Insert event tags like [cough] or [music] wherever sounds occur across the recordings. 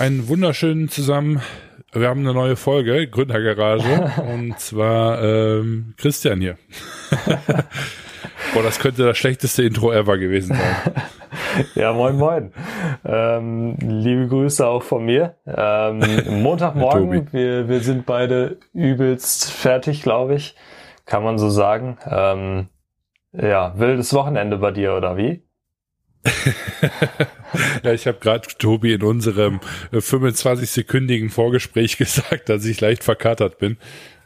einen wunderschönen zusammen. Wir haben eine neue Folge, Gründergarage, [laughs] und zwar ähm, Christian hier. [laughs] Boah, das könnte das schlechteste Intro ever gewesen sein. [laughs] Ja, moin, moin. Ähm, liebe Grüße auch von mir. Ähm, Montagmorgen, wir, wir sind beide übelst fertig, glaube ich. Kann man so sagen. Ähm, ja, wildes Wochenende bei dir, oder wie? Ja, ich habe gerade Tobi in unserem 25-sekündigen äh, Vorgespräch [laughs] gesagt, dass ich leicht verkatert bin.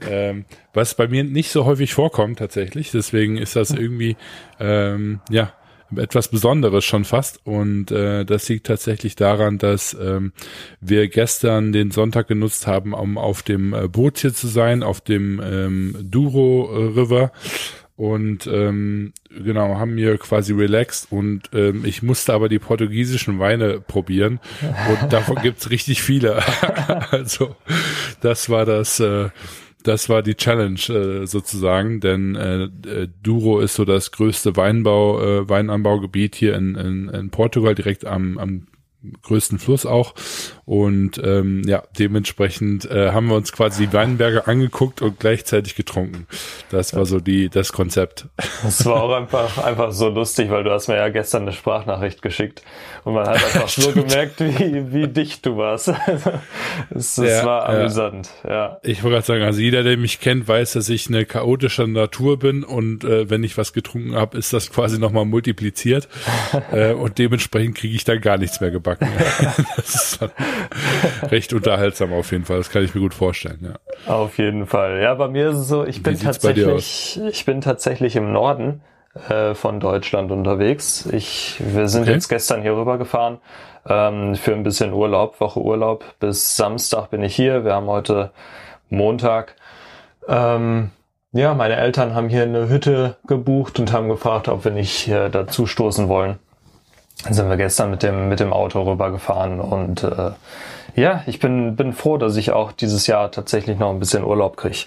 Ähm, was bei mir nicht so häufig vorkommt tatsächlich. Deswegen ist das irgendwie ähm, ja etwas Besonderes schon fast. Und äh, das liegt tatsächlich daran, dass ähm, wir gestern den Sonntag genutzt haben, um auf dem äh, Boot hier zu sein, auf dem ähm, Duro River und ähm, genau, haben mir quasi relaxed und ähm, ich musste aber die portugiesischen Weine probieren und [laughs] davon gibt's richtig viele. [laughs] also das war das, äh, das war die Challenge äh, sozusagen, denn äh, äh, Douro ist so das größte Weinbau, äh, Weinanbaugebiet hier in, in, in Portugal, direkt am, am größten Fluss auch. Und ähm, ja, dementsprechend äh, haben wir uns quasi die Weinberge angeguckt und gleichzeitig getrunken. Das war so die das Konzept. Das war auch einfach einfach so lustig, weil du hast mir ja gestern eine Sprachnachricht geschickt und man hat einfach [laughs] nur gemerkt, wie, wie dicht du warst. [laughs] es, ja, war amüsant. Ja. ja. Ich wollte gerade sagen, also jeder, der mich kennt, weiß, dass ich eine chaotische Natur bin und äh, wenn ich was getrunken habe, ist das quasi nochmal multipliziert [laughs] äh, und dementsprechend kriege ich da gar nichts mehr gebacken packen. [laughs] das ist recht unterhaltsam auf jeden Fall. Das kann ich mir gut vorstellen, ja. Auf jeden Fall. Ja, bei mir ist es so, ich Wie bin tatsächlich, ich bin tatsächlich im Norden äh, von Deutschland unterwegs. Ich, wir sind okay. jetzt gestern hier rüber gefahren ähm, für ein bisschen Urlaub, Woche Urlaub. Bis Samstag bin ich hier. Wir haben heute Montag. Ähm, ja, meine Eltern haben hier eine Hütte gebucht und haben gefragt, ob wir nicht äh, dazu stoßen wollen sind wir gestern mit dem, mit dem Auto rübergefahren und äh, ja, ich bin, bin froh, dass ich auch dieses Jahr tatsächlich noch ein bisschen Urlaub kriege.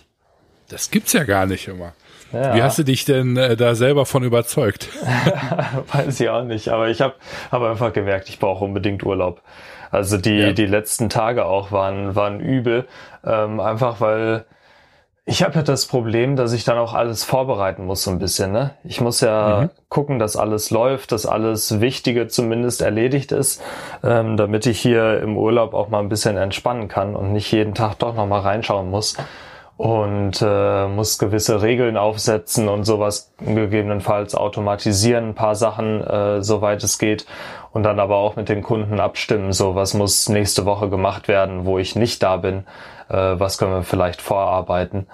Das gibt's ja gar nicht immer. Ja. Wie hast du dich denn äh, da selber von überzeugt? [laughs] Weiß ich auch nicht, aber ich habe hab einfach gemerkt, ich brauche unbedingt Urlaub. Also die, ja. die letzten Tage auch waren, waren übel, ähm, einfach weil ich habe ja das Problem, dass ich dann auch alles vorbereiten muss so ein bisschen. Ne? Ich muss ja mhm. gucken, dass alles läuft, dass alles Wichtige zumindest erledigt ist, ähm, damit ich hier im Urlaub auch mal ein bisschen entspannen kann und nicht jeden Tag doch noch mal reinschauen muss und äh, muss gewisse Regeln aufsetzen und sowas gegebenenfalls automatisieren, ein paar Sachen, äh, soweit es geht und dann aber auch mit den Kunden abstimmen, so was muss nächste Woche gemacht werden, wo ich nicht da bin was können wir vielleicht vorarbeiten.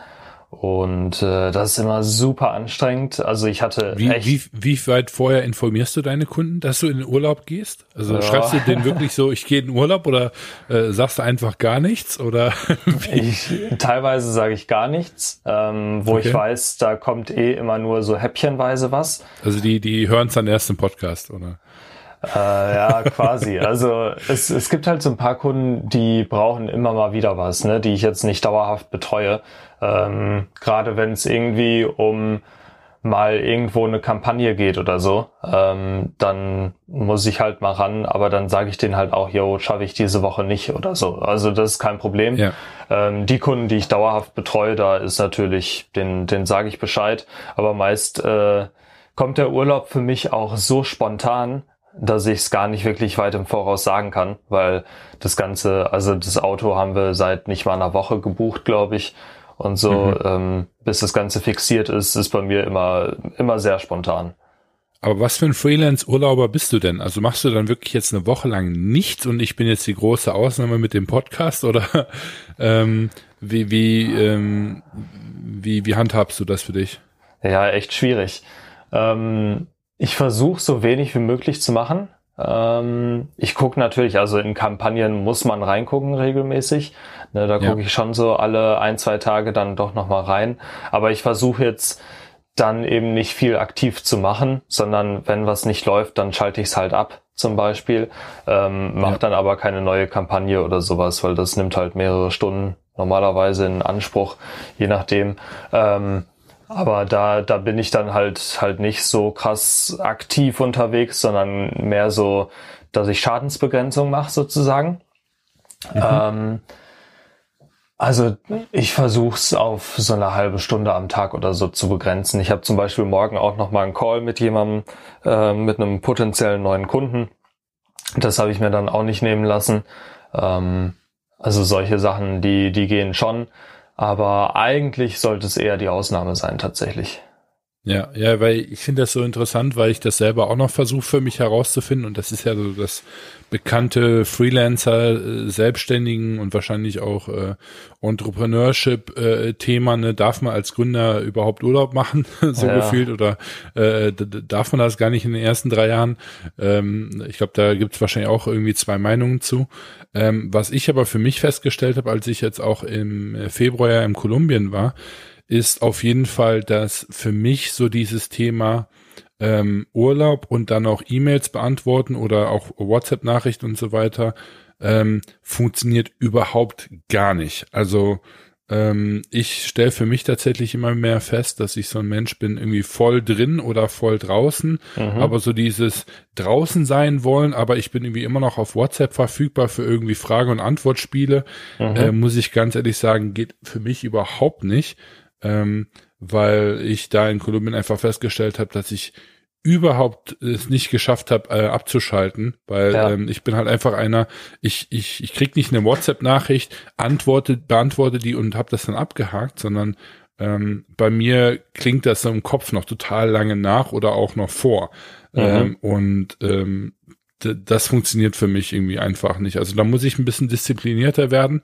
Und äh, das ist immer super anstrengend. Also ich hatte wie, echt wie, wie weit vorher informierst du deine Kunden, dass du in den Urlaub gehst? Also ja. schreibst du denen [laughs] wirklich so, ich gehe in den Urlaub oder äh, sagst du einfach gar nichts? Oder [laughs] ich, teilweise sage ich gar nichts, ähm, wo okay. ich weiß, da kommt eh immer nur so häppchenweise was. Also die, die hören es dann erst im Podcast, oder? Äh, ja, quasi. [laughs] Also es, es gibt halt so ein paar Kunden, die brauchen immer mal wieder was, ne, die ich jetzt nicht dauerhaft betreue. Ähm, Gerade wenn es irgendwie um mal irgendwo eine Kampagne geht oder so, ähm, dann muss ich halt mal ran, aber dann sage ich denen halt auch, yo, schaffe ich diese Woche nicht oder so. Also das ist kein Problem. Ja. Ähm, die Kunden, die ich dauerhaft betreue, da ist natürlich, den, den sage ich Bescheid, aber meist äh, kommt der Urlaub für mich auch so spontan, dass ich es gar nicht wirklich weit im Voraus sagen kann, weil das Ganze, also das Auto haben wir seit nicht mal einer Woche gebucht, glaube ich. Und so, mhm. ähm, bis das Ganze fixiert ist, ist bei mir immer, immer sehr spontan. Aber was für ein Freelance-Urlauber bist du denn? Also machst du dann wirklich jetzt eine Woche lang nichts und ich bin jetzt die große Ausnahme mit dem Podcast [laughs] oder ähm, wie, wie, ähm, wie, wie handhabst du das für dich? Ja, echt schwierig. Ähm, ich versuche so wenig wie möglich zu machen. Ähm, ich gucke natürlich, also in Kampagnen muss man reingucken regelmäßig. Ne, da gucke ja. ich schon so alle ein, zwei Tage dann doch nochmal rein. Aber ich versuche jetzt dann eben nicht viel aktiv zu machen, sondern wenn was nicht läuft, dann schalte ich es halt ab zum Beispiel. Ähm, Mache ja. dann aber keine neue Kampagne oder sowas, weil das nimmt halt mehrere Stunden normalerweise in Anspruch, je nachdem. Ähm, aber da, da bin ich dann halt, halt nicht so krass aktiv unterwegs, sondern mehr so, dass ich Schadensbegrenzung mache sozusagen. Mhm. Ähm, also ich versuche es auf so eine halbe Stunde am Tag oder so zu begrenzen. Ich habe zum Beispiel morgen auch noch mal einen Call mit jemandem, äh, mit einem potenziellen neuen Kunden. Das habe ich mir dann auch nicht nehmen lassen. Ähm, also solche Sachen, die, die gehen schon. Aber eigentlich sollte es eher die Ausnahme sein tatsächlich. Ja, ja, weil ich finde das so interessant, weil ich das selber auch noch versuche für mich herauszufinden und das ist ja so das bekannte Freelancer, äh, Selbstständigen und wahrscheinlich auch äh, Entrepreneurship-Thema, äh, ne? darf man als Gründer überhaupt Urlaub machen, [laughs] so ja. gefühlt, oder äh, darf man das gar nicht in den ersten drei Jahren? Ähm, ich glaube, da gibt es wahrscheinlich auch irgendwie zwei Meinungen zu. Ähm, was ich aber für mich festgestellt habe, als ich jetzt auch im Februar in Kolumbien war, ist auf jeden Fall, dass für mich so dieses Thema ähm, Urlaub und dann auch E-Mails beantworten oder auch WhatsApp-Nachrichten und so weiter ähm, funktioniert überhaupt gar nicht. Also ähm, ich stelle für mich tatsächlich immer mehr fest, dass ich so ein Mensch bin, irgendwie voll drin oder voll draußen, mhm. aber so dieses draußen sein wollen, aber ich bin irgendwie immer noch auf WhatsApp verfügbar für irgendwie Frage- und Antwortspiele, mhm. äh, muss ich ganz ehrlich sagen, geht für mich überhaupt nicht ähm, weil ich da in Kolumbien einfach festgestellt habe, dass ich überhaupt es nicht geschafft habe, äh, abzuschalten, weil ja. ähm, ich bin halt einfach einer, ich, ich, ich krieg nicht eine WhatsApp-Nachricht, antworte, beantworte die und habe das dann abgehakt, sondern ähm, bei mir klingt das so im Kopf noch total lange nach oder auch noch vor. Mhm. Ähm, und ähm, das funktioniert für mich irgendwie einfach nicht. Also da muss ich ein bisschen disziplinierter werden.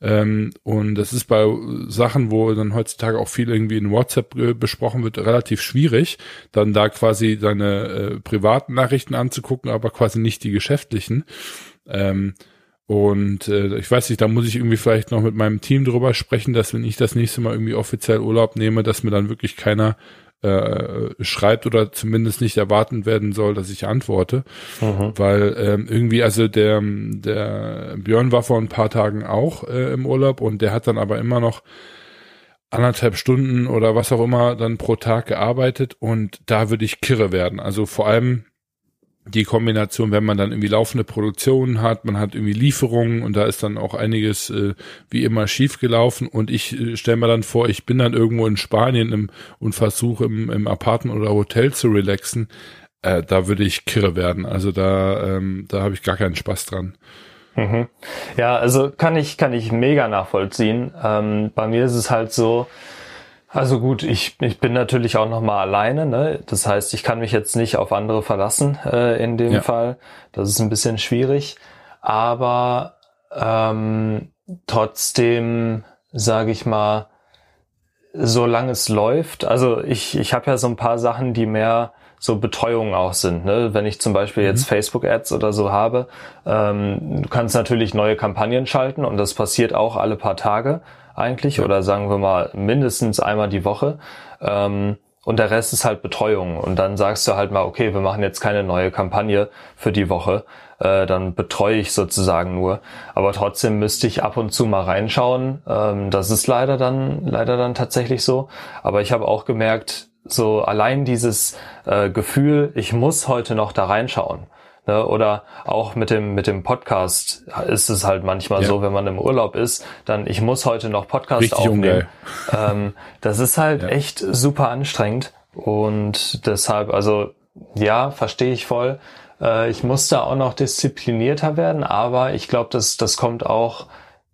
Ähm, und das ist bei Sachen, wo dann heutzutage auch viel irgendwie in WhatsApp besprochen wird, relativ schwierig, dann da quasi seine äh, privaten Nachrichten anzugucken, aber quasi nicht die geschäftlichen. Ähm, und äh, ich weiß nicht, da muss ich irgendwie vielleicht noch mit meinem Team drüber sprechen, dass wenn ich das nächste Mal irgendwie offiziell Urlaub nehme, dass mir dann wirklich keiner äh, schreibt oder zumindest nicht erwarten werden soll, dass ich antworte. Mhm. Weil ähm, irgendwie, also der, der Björn war vor ein paar Tagen auch äh, im Urlaub und der hat dann aber immer noch anderthalb Stunden oder was auch immer dann pro Tag gearbeitet und da würde ich kirre werden. Also vor allem die Kombination, wenn man dann irgendwie laufende Produktionen hat, man hat irgendwie Lieferungen und da ist dann auch einiges äh, wie immer schief gelaufen und ich äh, stelle mir dann vor, ich bin dann irgendwo in Spanien im, und versuche im, im Apartment oder Hotel zu relaxen, äh, da würde ich kirre werden. Also da, ähm, da habe ich gar keinen Spaß dran. Mhm. Ja, also kann ich, kann ich mega nachvollziehen. Ähm, bei mir ist es halt so, also gut, ich, ich bin natürlich auch noch mal alleine. Ne? Das heißt, ich kann mich jetzt nicht auf andere verlassen äh, in dem ja. Fall. Das ist ein bisschen schwierig. Aber ähm, trotzdem, sage ich mal, solange es läuft. Also ich, ich habe ja so ein paar Sachen, die mehr so Betreuungen auch sind. Ne? Wenn ich zum Beispiel mhm. jetzt Facebook-Ads oder so habe, ähm, du kannst natürlich neue Kampagnen schalten und das passiert auch alle paar Tage eigentlich ja. oder sagen wir mal mindestens einmal die Woche. Ähm, und der Rest ist halt Betreuung. Und dann sagst du halt mal, okay, wir machen jetzt keine neue Kampagne für die Woche. Äh, dann betreue ich sozusagen nur. Aber trotzdem müsste ich ab und zu mal reinschauen. Ähm, das ist leider dann, leider dann tatsächlich so. Aber ich habe auch gemerkt, so allein dieses äh, Gefühl, ich muss heute noch da reinschauen. Ne? Oder auch mit dem, mit dem Podcast ist es halt manchmal ja. so, wenn man im Urlaub ist, dann ich muss heute noch Podcast Richtig aufnehmen. Ähm, das ist halt [laughs] ja. echt super anstrengend. Und deshalb, also ja, verstehe ich voll. Äh, ich muss da auch noch disziplinierter werden, aber ich glaube, das, das kommt auch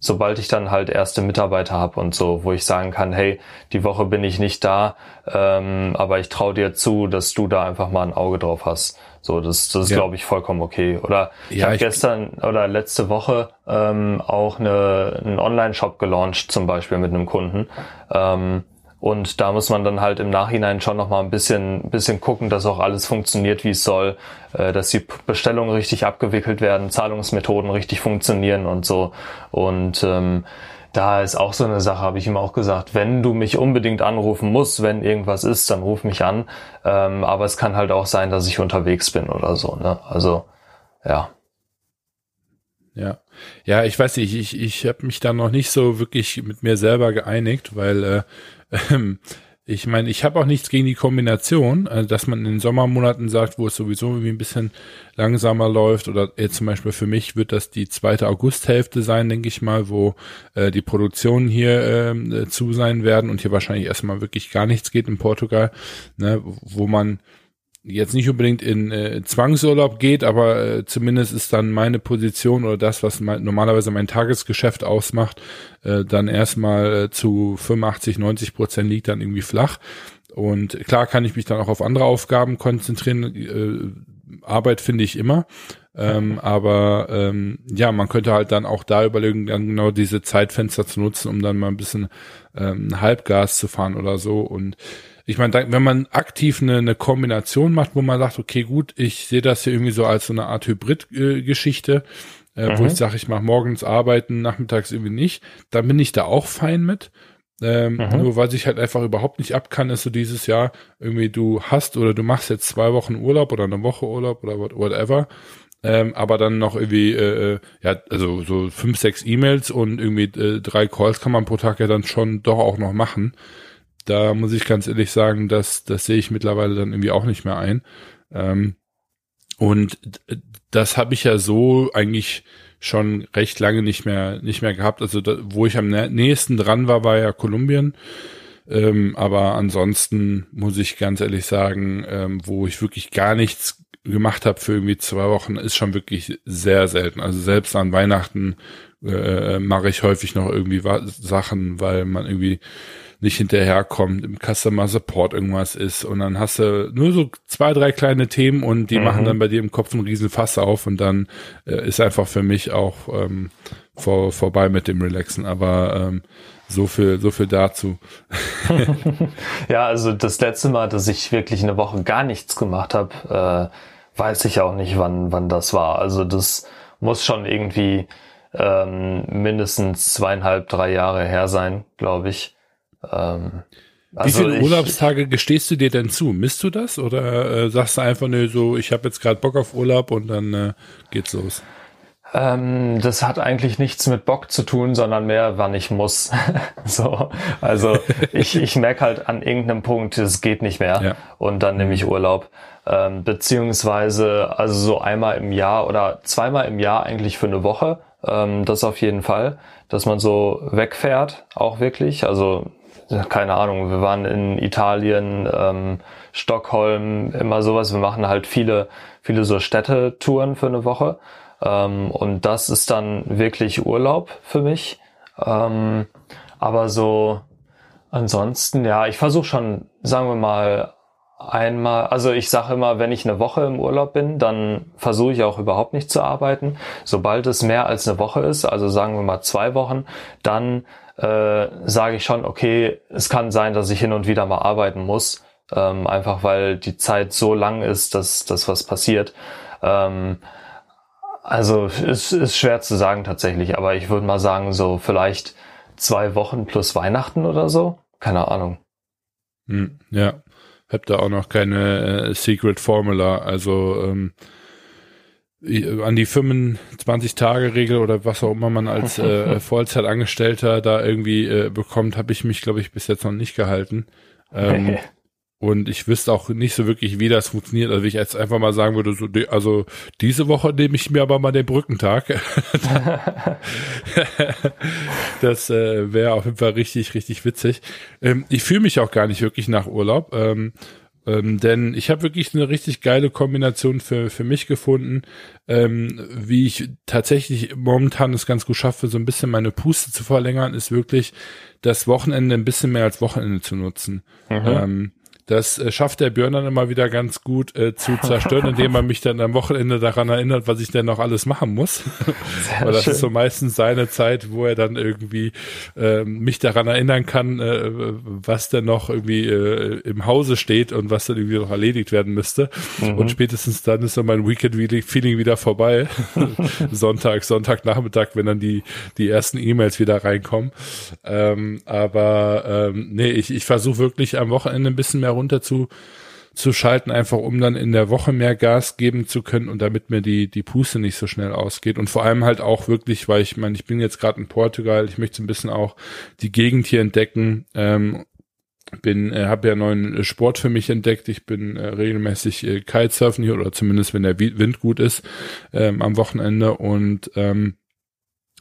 sobald ich dann halt erste Mitarbeiter habe und so, wo ich sagen kann, hey, die Woche bin ich nicht da, ähm, aber ich traue dir zu, dass du da einfach mal ein Auge drauf hast. So, das, das ist, ja. glaube ich, vollkommen okay. Oder ich ja, habe gestern oder letzte Woche ähm, auch eine, einen Online-Shop gelauncht, zum Beispiel mit einem Kunden. Ähm, und da muss man dann halt im Nachhinein schon nochmal ein bisschen, bisschen gucken, dass auch alles funktioniert, wie es soll, äh, dass die Bestellungen richtig abgewickelt werden, Zahlungsmethoden richtig funktionieren und so. Und ähm, da ist auch so eine Sache, habe ich ihm auch gesagt, wenn du mich unbedingt anrufen musst, wenn irgendwas ist, dann ruf mich an. Ähm, aber es kann halt auch sein, dass ich unterwegs bin oder so. Ne? Also ja. Ja, ja, ich weiß nicht, ich, ich habe mich da noch nicht so wirklich mit mir selber geeinigt, weil äh, ähm, ich meine, ich habe auch nichts gegen die Kombination, äh, dass man in den Sommermonaten sagt, wo es sowieso irgendwie ein bisschen langsamer läuft oder jetzt zum Beispiel für mich wird das die zweite Augusthälfte sein, denke ich mal, wo äh, die Produktionen hier äh, zu sein werden und hier wahrscheinlich erstmal wirklich gar nichts geht in Portugal, ne, wo man jetzt nicht unbedingt in äh, Zwangsurlaub geht, aber äh, zumindest ist dann meine Position oder das, was mein, normalerweise mein Tagesgeschäft ausmacht, äh, dann erstmal äh, zu 85, 90 Prozent liegt dann irgendwie flach. Und klar kann ich mich dann auch auf andere Aufgaben konzentrieren. Äh, Arbeit finde ich immer. Ähm, aber ähm, ja, man könnte halt dann auch da überlegen, dann genau diese Zeitfenster zu nutzen, um dann mal ein bisschen ähm, Halbgas zu fahren oder so. Und ich meine, wenn man aktiv eine, eine Kombination macht, wo man sagt, okay, gut, ich sehe das hier irgendwie so als so eine Art Hybrid-Geschichte, äh, mhm. wo ich sage, ich mache morgens arbeiten, nachmittags irgendwie nicht, dann bin ich da auch fein mit. Ähm, mhm. Nur was ich halt einfach überhaupt nicht ab kann, ist so dieses Jahr irgendwie du hast oder du machst jetzt zwei Wochen Urlaub oder eine Woche Urlaub oder whatever, ähm, aber dann noch irgendwie, äh, äh, ja, also so fünf, sechs E-Mails und irgendwie äh, drei Calls kann man pro Tag ja dann schon doch auch noch machen da muss ich ganz ehrlich sagen, dass das sehe ich mittlerweile dann irgendwie auch nicht mehr ein. Ähm, und das habe ich ja so eigentlich schon recht lange nicht mehr nicht mehr gehabt. Also da, wo ich am nächsten dran war, war ja Kolumbien. Ähm, aber ansonsten muss ich ganz ehrlich sagen, ähm, wo ich wirklich gar nichts gemacht habe für irgendwie zwei Wochen, ist schon wirklich sehr selten. Also selbst an Weihnachten äh, mache ich häufig noch irgendwie Sachen, weil man irgendwie nicht hinterherkommt, im Customer Support irgendwas ist und dann hast du nur so zwei, drei kleine Themen und die mhm. machen dann bei dir im Kopf einen riesen Fass auf und dann äh, ist einfach für mich auch ähm, vor, vorbei mit dem Relaxen. Aber ähm, so viel, so viel dazu. [laughs] [laughs] ja, also das letzte Mal, dass ich wirklich eine Woche gar nichts gemacht habe, äh, weiß ich auch nicht, wann, wann das war. Also das muss schon irgendwie ähm, mindestens zweieinhalb, drei Jahre her sein, glaube ich. Ähm, also Wie viele ich, Urlaubstage gestehst du dir denn zu? Misst du das oder äh, sagst du einfach nur so, ich habe jetzt gerade Bock auf Urlaub und dann äh, geht's los? Ähm, das hat eigentlich nichts mit Bock zu tun, sondern mehr, wann ich muss. [laughs] so, also ich, [laughs] ich merke halt an irgendeinem Punkt, es geht nicht mehr ja. und dann nehme ich Urlaub. Ähm, beziehungsweise also so einmal im Jahr oder zweimal im Jahr eigentlich für eine Woche. Ähm, das auf jeden Fall, dass man so wegfährt, auch wirklich. Also keine Ahnung, wir waren in Italien, ähm, Stockholm, immer sowas. Wir machen halt viele, viele so Städtetouren für eine Woche. Ähm, und das ist dann wirklich Urlaub für mich. Ähm, aber so ansonsten, ja, ich versuche schon, sagen wir mal, einmal, also ich sage immer, wenn ich eine Woche im Urlaub bin, dann versuche ich auch überhaupt nicht zu arbeiten. Sobald es mehr als eine Woche ist, also sagen wir mal zwei Wochen, dann äh, sage ich schon, okay, es kann sein, dass ich hin und wieder mal arbeiten muss, ähm, einfach weil die Zeit so lang ist, dass dass was passiert. Ähm, also es ist schwer zu sagen tatsächlich, aber ich würde mal sagen, so vielleicht zwei Wochen plus Weihnachten oder so. Keine Ahnung. Hm, ja, hab da auch noch keine äh, Secret Formula. Also ähm, an die 25-Tage-Regel oder was auch immer man als äh, [laughs] Vollzeitangestellter da irgendwie äh, bekommt, habe ich mich, glaube ich, bis jetzt noch nicht gehalten. Ähm, [laughs] und ich wüsste auch nicht so wirklich, wie das funktioniert. Also ich jetzt einfach mal sagen würde, so, also diese Woche nehme ich mir aber mal den Brückentag. [laughs] das äh, wäre auf jeden Fall richtig, richtig witzig. Ähm, ich fühle mich auch gar nicht wirklich nach Urlaub. Ähm, ähm, denn ich habe wirklich eine richtig geile Kombination für, für mich gefunden, ähm, wie ich tatsächlich momentan es ganz gut schaffe, so ein bisschen meine Puste zu verlängern, ist wirklich das Wochenende ein bisschen mehr als Wochenende zu nutzen. Mhm. Ähm, das äh, schafft der Björn dann immer wieder ganz gut äh, zu zerstören, indem er mich dann am Wochenende daran erinnert, was ich denn noch alles machen muss. Weil das schön. ist so meistens seine Zeit, wo er dann irgendwie äh, mich daran erinnern kann, äh, was denn noch irgendwie äh, im Hause steht und was dann irgendwie noch erledigt werden müsste. Mhm. Und spätestens dann ist so mein Weekend-Feeling wieder vorbei. [laughs] Sonntag, Sonntagnachmittag, wenn dann die, die ersten E-Mails wieder reinkommen. Ähm, aber ähm, nee, ich, ich versuche wirklich am Wochenende ein bisschen mehr runter zu, zu schalten, einfach um dann in der Woche mehr Gas geben zu können und damit mir die, die Puste nicht so schnell ausgeht. Und vor allem halt auch wirklich, weil ich meine, ich bin jetzt gerade in Portugal, ich möchte ein bisschen auch die Gegend hier entdecken. Ähm, bin, äh, habe ja neuen Sport für mich entdeckt. Ich bin äh, regelmäßig äh, Kitesurfen hier oder zumindest wenn der Wind gut ist ähm, am Wochenende und ähm,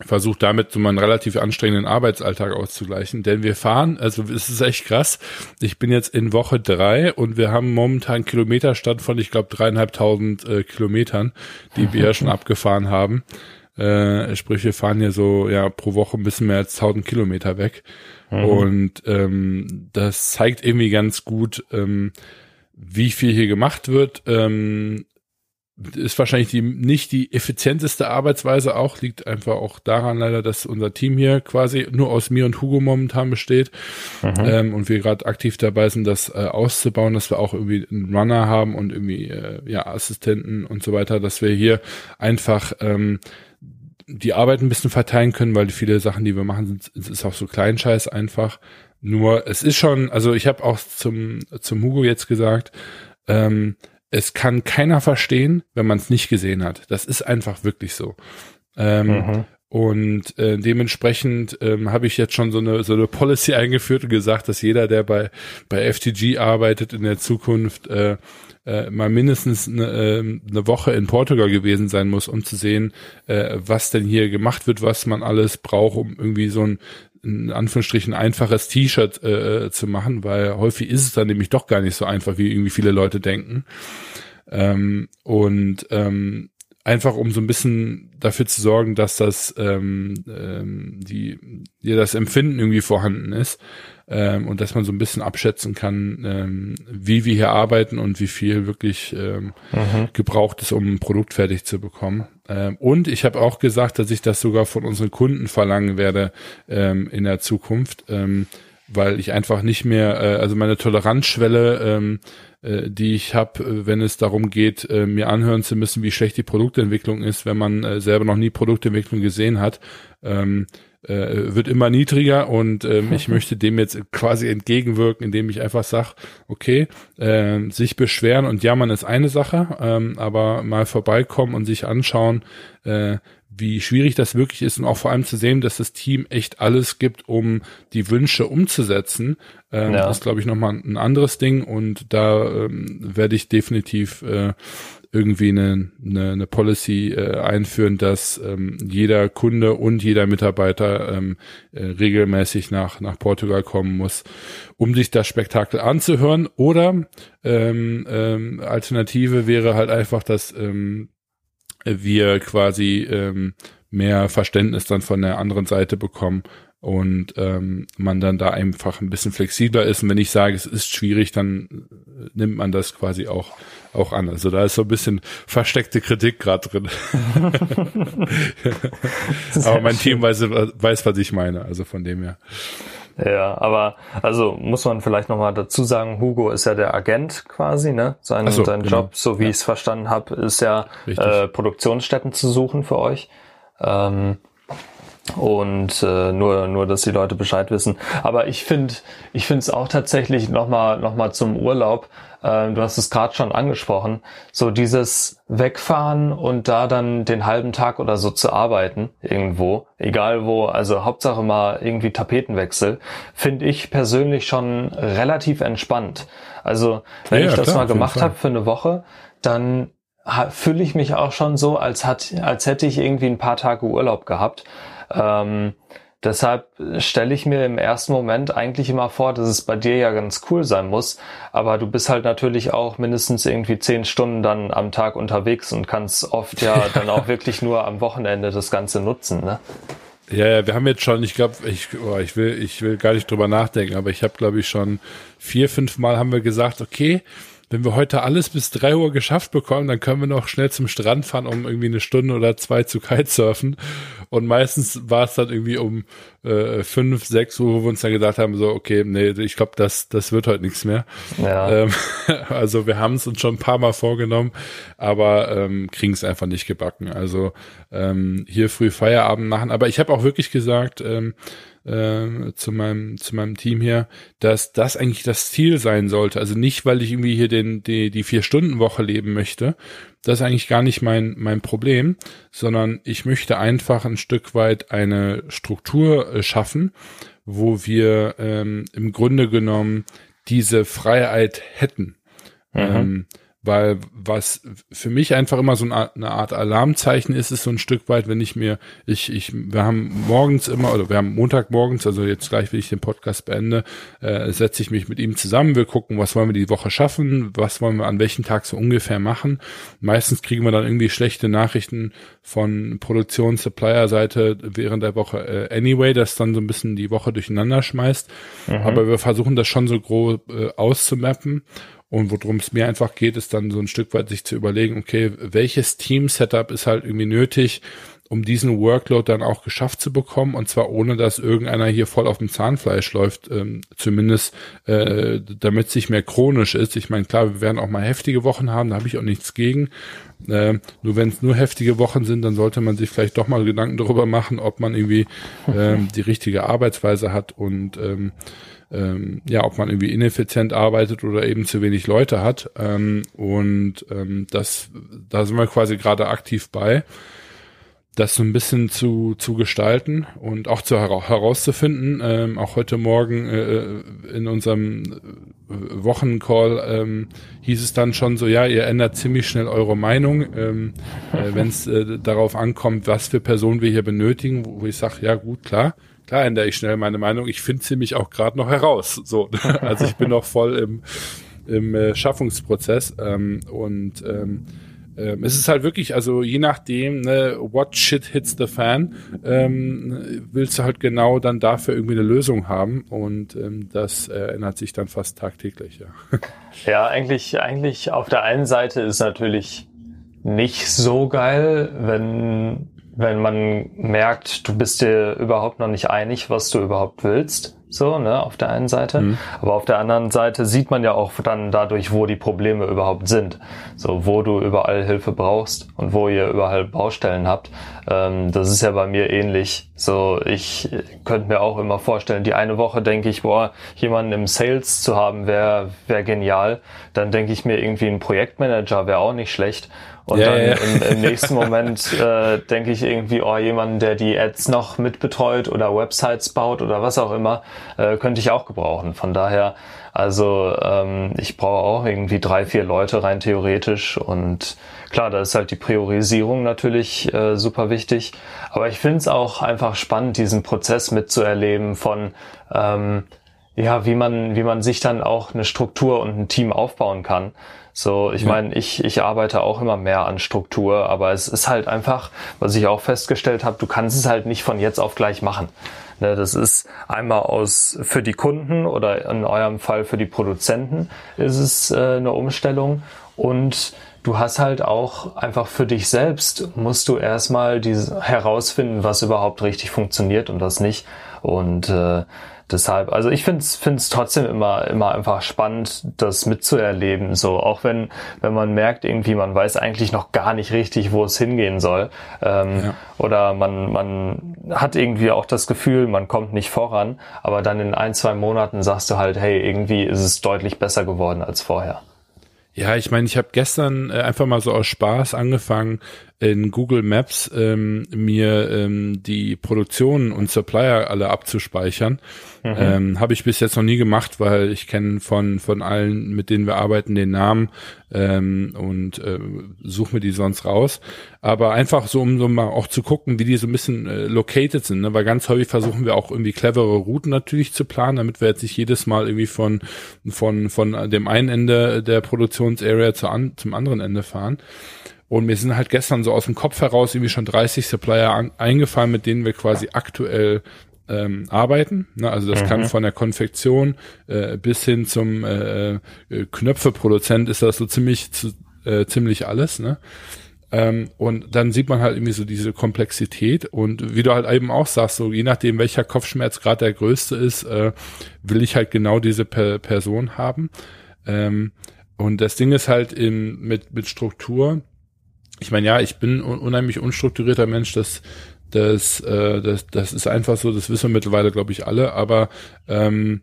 versuche damit so meinen relativ anstrengenden Arbeitsalltag auszugleichen, denn wir fahren, also es ist echt krass. Ich bin jetzt in Woche drei und wir haben momentan Kilometerstand von, ich glaube, dreieinhalbtausend äh, Kilometern, die wir ja schon [laughs] abgefahren haben. Äh, sprich, wir fahren hier so ja pro Woche ein bisschen mehr als 1000 Kilometer weg. Mhm. Und ähm, das zeigt irgendwie ganz gut, ähm, wie viel hier gemacht wird. Ähm, ist wahrscheinlich die, nicht die effizienteste Arbeitsweise auch, liegt einfach auch daran leider, dass unser Team hier quasi nur aus mir und Hugo momentan besteht mhm. ähm, und wir gerade aktiv dabei sind, das äh, auszubauen, dass wir auch irgendwie einen Runner haben und irgendwie äh, ja Assistenten und so weiter, dass wir hier einfach ähm, die Arbeit ein bisschen verteilen können, weil viele Sachen, die wir machen, sind ist auch so Kleinscheiß einfach. Nur es ist schon, also ich habe auch zum zum Hugo jetzt gesagt, ähm, es kann keiner verstehen, wenn man es nicht gesehen hat. Das ist einfach wirklich so. Ähm, mhm. Und äh, dementsprechend ähm, habe ich jetzt schon so eine so eine Policy [laughs] eingeführt und gesagt, dass jeder, der bei bei FTG arbeitet in der Zukunft, äh, äh, mal mindestens eine, äh, eine Woche in Portugal gewesen sein muss, um zu sehen, äh, was denn hier gemacht wird, was man alles braucht, um irgendwie so ein in Anführungsstrichen einfaches T-Shirt äh, zu machen, weil häufig ist es dann nämlich doch gar nicht so einfach, wie irgendwie viele Leute denken. Ähm, und ähm, einfach um so ein bisschen dafür zu sorgen, dass das ähm, ähm, die dir das Empfinden irgendwie vorhanden ist ähm, und dass man so ein bisschen abschätzen kann, ähm, wie wir hier arbeiten und wie viel wirklich ähm, mhm. gebraucht ist, um ein Produkt fertig zu bekommen. Ähm, und ich habe auch gesagt, dass ich das sogar von unseren Kunden verlangen werde ähm, in der Zukunft, ähm, weil ich einfach nicht mehr, äh, also meine Toleranzschwelle ähm, äh, die ich habe, äh, wenn es darum geht, äh, mir anhören zu müssen, wie schlecht die Produktentwicklung ist, wenn man äh, selber noch nie Produktentwicklung gesehen hat, ähm, äh, wird immer niedriger und ähm, ich [laughs] möchte dem jetzt quasi entgegenwirken, indem ich einfach sage, okay, äh, sich beschweren und jammern ist eine Sache, ähm, aber mal vorbeikommen und sich anschauen, äh, wie schwierig das wirklich ist und auch vor allem zu sehen, dass das Team echt alles gibt, um die Wünsche umzusetzen. Ähm, ja. Das ist, glaube ich, nochmal ein anderes Ding und da ähm, werde ich definitiv äh, irgendwie eine, eine, eine Policy äh, einführen, dass ähm, jeder Kunde und jeder Mitarbeiter ähm, äh, regelmäßig nach, nach Portugal kommen muss, um sich das Spektakel anzuhören. Oder ähm, ähm, Alternative wäre halt einfach, dass ähm, wir quasi ähm, mehr Verständnis dann von der anderen Seite bekommen und ähm, man dann da einfach ein bisschen flexibler ist. Und wenn ich sage, es ist schwierig, dann nimmt man das quasi auch auch an. Also da ist so ein bisschen versteckte Kritik gerade drin. [laughs] Aber mein Team weiß, weiß, was ich meine. Also von dem her. Ja, aber also muss man vielleicht nochmal dazu sagen, Hugo ist ja der Agent quasi, ne? Sein, so, sein genau. Job, so wie ja. ich es verstanden habe, ist ja äh, Produktionsstätten zu suchen für euch. Ähm, und äh, nur nur dass die Leute Bescheid wissen aber ich finde ich finde es auch tatsächlich noch mal noch mal zum Urlaub äh, du hast es gerade schon angesprochen so dieses wegfahren und da dann den halben Tag oder so zu arbeiten irgendwo egal wo. Also Hauptsache mal irgendwie Tapetenwechsel finde ich persönlich schon relativ entspannt. Also wenn ja, ich das klar, mal gemacht habe für eine Woche dann fühle ich mich auch schon so als hat als hätte ich irgendwie ein paar Tage Urlaub gehabt. Ähm, deshalb stelle ich mir im ersten Moment eigentlich immer vor, dass es bei dir ja ganz cool sein muss, aber du bist halt natürlich auch mindestens irgendwie zehn Stunden dann am Tag unterwegs und kannst oft ja [laughs] dann auch wirklich nur am Wochenende das Ganze nutzen, ne? Ja, ja, wir haben jetzt schon, ich glaube, ich, oh, ich will, ich will gar nicht drüber nachdenken, aber ich habe, glaube ich, schon vier, fünf Mal haben wir gesagt, okay, wenn wir heute alles bis drei Uhr geschafft bekommen, dann können wir noch schnell zum Strand fahren, um irgendwie eine Stunde oder zwei zu kitesurfen. Und meistens war es dann irgendwie um äh, fünf, sechs Uhr, wo wir uns dann gedacht haben, so, okay, nee, ich glaube, das, das wird heute nichts mehr. Ja. Ähm, [laughs] also wir haben es uns schon ein paar Mal vorgenommen, aber ähm, kriegen es einfach nicht gebacken. Also ähm, hier früh Feierabend machen. Aber ich habe auch wirklich gesagt, ähm, äh, zu meinem zu meinem Team hier, dass das eigentlich das Ziel sein sollte. Also nicht, weil ich irgendwie hier den die die vier Stunden Woche leben möchte. Das ist eigentlich gar nicht mein mein Problem, sondern ich möchte einfach ein, Stück weit eine Struktur äh, schaffen, wo wir ähm, im Grunde genommen diese Freiheit hätten. Mhm. Ähm, weil was für mich einfach immer so eine Art Alarmzeichen ist, ist so ein Stück weit, wenn ich mir, ich, ich, wir haben morgens immer, oder wir haben Montagmorgens, also jetzt gleich, wenn ich den Podcast beende, äh, setze ich mich mit ihm zusammen, wir gucken, was wollen wir die Woche schaffen, was wollen wir an welchem Tag so ungefähr machen. Meistens kriegen wir dann irgendwie schlechte Nachrichten von Produktions-Supplier-Seite während der Woche äh, anyway, das dann so ein bisschen die Woche durcheinander schmeißt. Mhm. Aber wir versuchen das schon so grob äh, auszumappen und worum es mir einfach geht, ist dann so ein Stück weit sich zu überlegen, okay, welches Team-Setup ist halt irgendwie nötig, um diesen Workload dann auch geschafft zu bekommen und zwar ohne, dass irgendeiner hier voll auf dem Zahnfleisch läuft, ähm, zumindest äh, damit es nicht mehr chronisch ist. Ich meine, klar, wir werden auch mal heftige Wochen haben, da habe ich auch nichts gegen. Äh, nur wenn es nur heftige Wochen sind, dann sollte man sich vielleicht doch mal Gedanken darüber machen, ob man irgendwie [laughs] ähm, die richtige Arbeitsweise hat und ähm, ähm, ja, ob man irgendwie ineffizient arbeitet oder eben zu wenig Leute hat. Ähm, und ähm, das, da sind wir quasi gerade aktiv bei, das so ein bisschen zu, zu gestalten und auch zu herauszufinden. Ähm, auch heute Morgen äh, in unserem äh, Wochencall ähm, hieß es dann schon so, ja, ihr ändert ziemlich schnell eure Meinung, ähm, äh, [laughs] wenn es äh, darauf ankommt, was für Personen wir hier benötigen, wo, wo ich sage, ja gut, klar, klar ändere ich schnell meine Meinung. Ich finde sie mich auch gerade noch heraus. So, [laughs] also ich bin noch voll im, im äh, Schaffungsprozess ähm, und ähm, ähm, es ist halt wirklich, also je nachdem, ne, what shit hits the fan, ähm, willst du halt genau dann dafür irgendwie eine Lösung haben und ähm, das äh, ändert sich dann fast tagtäglich, ja. [laughs] Ja, eigentlich, eigentlich auf der einen Seite ist natürlich nicht so geil, wenn wenn man merkt, du bist dir überhaupt noch nicht einig, was du überhaupt willst, so, ne, auf der einen Seite. Mhm. Aber auf der anderen Seite sieht man ja auch dann dadurch, wo die Probleme überhaupt sind. So, wo du überall Hilfe brauchst und wo ihr überall Baustellen habt. Ähm, das ist ja bei mir ähnlich. So, ich könnte mir auch immer vorstellen, die eine Woche denke ich, boah, jemanden im Sales zu haben, wäre wär genial. Dann denke ich mir irgendwie ein Projektmanager wäre auch nicht schlecht. Und ja, dann ja. Im, Im, nächsten Moment [laughs] äh, denke ich irgendwie, oh, jemanden, der die Ads noch mitbetreut oder Websites baut oder was auch immer, äh, könnte ich auch gebrauchen. Von daher, also ähm, ich brauche auch irgendwie drei, vier Leute rein theoretisch und klar, da ist halt die Priorisierung natürlich äh, super wichtig. Aber ich finde es auch einfach spannend, diesen Prozess mitzuerleben von ähm, ja, wie man, wie man sich dann auch eine Struktur und ein Team aufbauen kann. So, ich ja. meine, ich, ich arbeite auch immer mehr an Struktur, aber es ist halt einfach, was ich auch festgestellt habe, du kannst es halt nicht von jetzt auf gleich machen. Ne, das ist einmal aus für die Kunden oder in eurem Fall für die Produzenten ist es äh, eine Umstellung und du hast halt auch einfach für dich selbst musst du erstmal diese herausfinden, was überhaupt richtig funktioniert und was nicht. Und äh, deshalb, also ich finde es trotzdem immer, immer einfach spannend, das mitzuerleben. So, auch wenn, wenn man merkt, irgendwie, man weiß eigentlich noch gar nicht richtig, wo es hingehen soll. Ähm, ja. Oder man, man hat irgendwie auch das Gefühl, man kommt nicht voran, aber dann in ein, zwei Monaten sagst du halt, hey, irgendwie ist es deutlich besser geworden als vorher. Ja, ich meine, ich habe gestern äh, einfach mal so aus Spaß angefangen, in Google Maps ähm, mir ähm, die Produktionen und Supplier alle abzuspeichern. Mhm. Ähm, Habe ich bis jetzt noch nie gemacht, weil ich kenne von von allen, mit denen wir arbeiten, den Namen ähm, und äh, suche mir die sonst raus. Aber einfach so, um so mal auch zu gucken, wie die so ein bisschen äh, located sind. Ne? Weil ganz häufig versuchen wir auch irgendwie clevere Routen natürlich zu planen, damit wir jetzt nicht jedes Mal irgendwie von von von dem einen Ende der Produktionsarea zu an, zum anderen Ende fahren. Und mir sind halt gestern so aus dem Kopf heraus irgendwie schon 30 Supplier an, eingefallen, mit denen wir quasi aktuell ähm, arbeiten. Ne? Also das mhm. kann von der Konfektion äh, bis hin zum äh, äh, Knöpfeproduzent ist das so ziemlich zu, äh, ziemlich alles. Ne? Ähm, und dann sieht man halt irgendwie so diese Komplexität und wie du halt eben auch sagst, so je nachdem welcher Kopfschmerz gerade der größte ist, äh, will ich halt genau diese per Person haben. Ähm, und das Ding ist halt in, mit, mit Struktur. Ich meine, ja, ich bin un unheimlich unstrukturierter Mensch, das das, äh, das, das ist einfach so, das wissen wir mittlerweile, glaube ich, alle, aber ähm,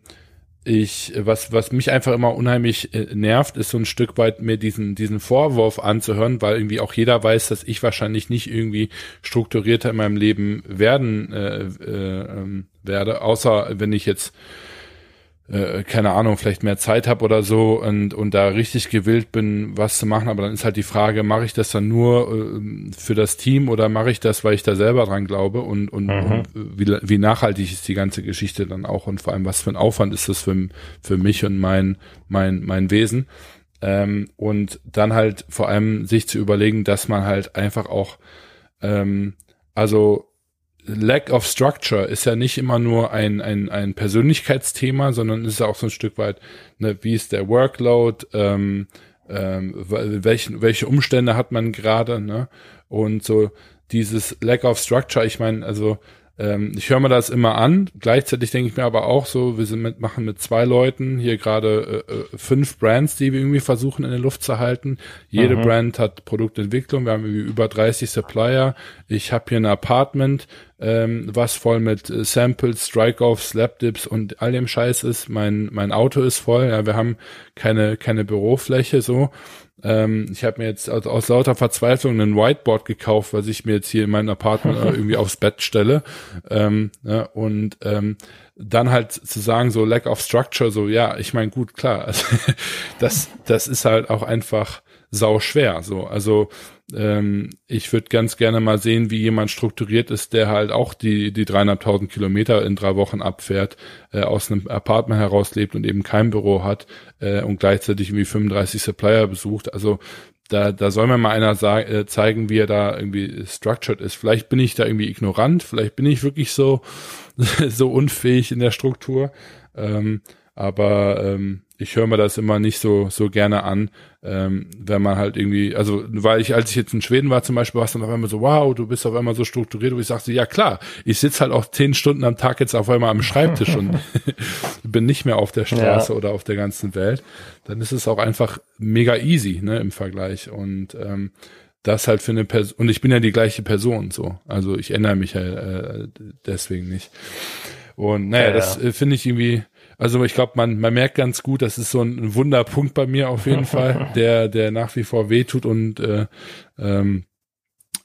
ich, was, was mich einfach immer unheimlich äh, nervt, ist so ein Stück weit mir diesen, diesen Vorwurf anzuhören, weil irgendwie auch jeder weiß, dass ich wahrscheinlich nicht irgendwie strukturierter in meinem Leben werden äh, äh, ähm, werde, außer wenn ich jetzt äh, keine Ahnung, vielleicht mehr Zeit habe oder so und, und da richtig gewillt bin, was zu machen. Aber dann ist halt die Frage, mache ich das dann nur äh, für das Team oder mache ich das, weil ich da selber dran glaube und, und, mhm. und wie, wie nachhaltig ist die ganze Geschichte dann auch und vor allem, was für ein Aufwand ist das für, für mich und mein, mein, mein Wesen. Ähm, und dann halt vor allem sich zu überlegen, dass man halt einfach auch, ähm, also Lack of Structure ist ja nicht immer nur ein, ein, ein Persönlichkeitsthema, sondern ist ja auch so ein Stück weit, ne, wie ist der Workload, ähm, ähm, welchen, welche Umstände hat man gerade, ne? Und so dieses Lack of Structure, ich meine, also ähm, ich höre mir das immer an. Gleichzeitig denke ich mir aber auch so, wir sind mit, machen mit zwei Leuten hier gerade äh, äh, fünf Brands, die wir irgendwie versuchen in der Luft zu halten. Jede mhm. Brand hat Produktentwicklung. Wir haben über 30 Supplier. Ich habe hier ein Apartment, ähm, was voll mit äh, Samples, Strike-Offs, Slapdips und all dem Scheiß ist. Mein, mein Auto ist voll. Ja, wir haben keine, keine Bürofläche so. Ähm, ich habe mir jetzt aus, aus, lauter Verzweiflung ein Whiteboard gekauft, was ich mir jetzt hier in meinem Apartment irgendwie aufs Bett stelle. Ähm, ja, und ähm, dann halt zu sagen, so Lack of Structure, so ja, ich meine, gut, klar, also, [laughs] das, das ist halt auch einfach sau schwer. So, also ähm, ich würde ganz gerne mal sehen, wie jemand strukturiert ist, der halt auch die die dreieinhalbtausend Kilometer in drei Wochen abfährt, äh, aus einem Apartment heraus lebt und eben kein Büro hat äh, und gleichzeitig irgendwie 35 Supplier besucht. Also da, da soll mir mal einer sagen, äh, zeigen, wie er da irgendwie structured ist. Vielleicht bin ich da irgendwie ignorant, vielleicht bin ich wirklich so [laughs] so unfähig in der Struktur. Ähm, aber ähm, ich höre mir das immer nicht so so gerne an, ähm, wenn man halt irgendwie, also weil ich, als ich jetzt in Schweden war zum Beispiel, war es dann auf einmal so, wow, du bist auf einmal so strukturiert, wo ich sagte, ja klar, ich sitze halt auch zehn Stunden am Tag jetzt auf einmal am Schreibtisch und [laughs] [laughs] bin nicht mehr auf der Straße ja. oder auf der ganzen Welt, dann ist es auch einfach mega easy, ne, im Vergleich und ähm, das halt für eine Person, und ich bin ja die gleiche Person, so, also ich ändere mich ja äh, deswegen nicht. Und naja, ja, das äh, finde ich irgendwie, also ich glaube, man, man merkt ganz gut, das ist so ein Wunderpunkt bei mir auf jeden [laughs] Fall, der, der nach wie vor wehtut und äh, ähm,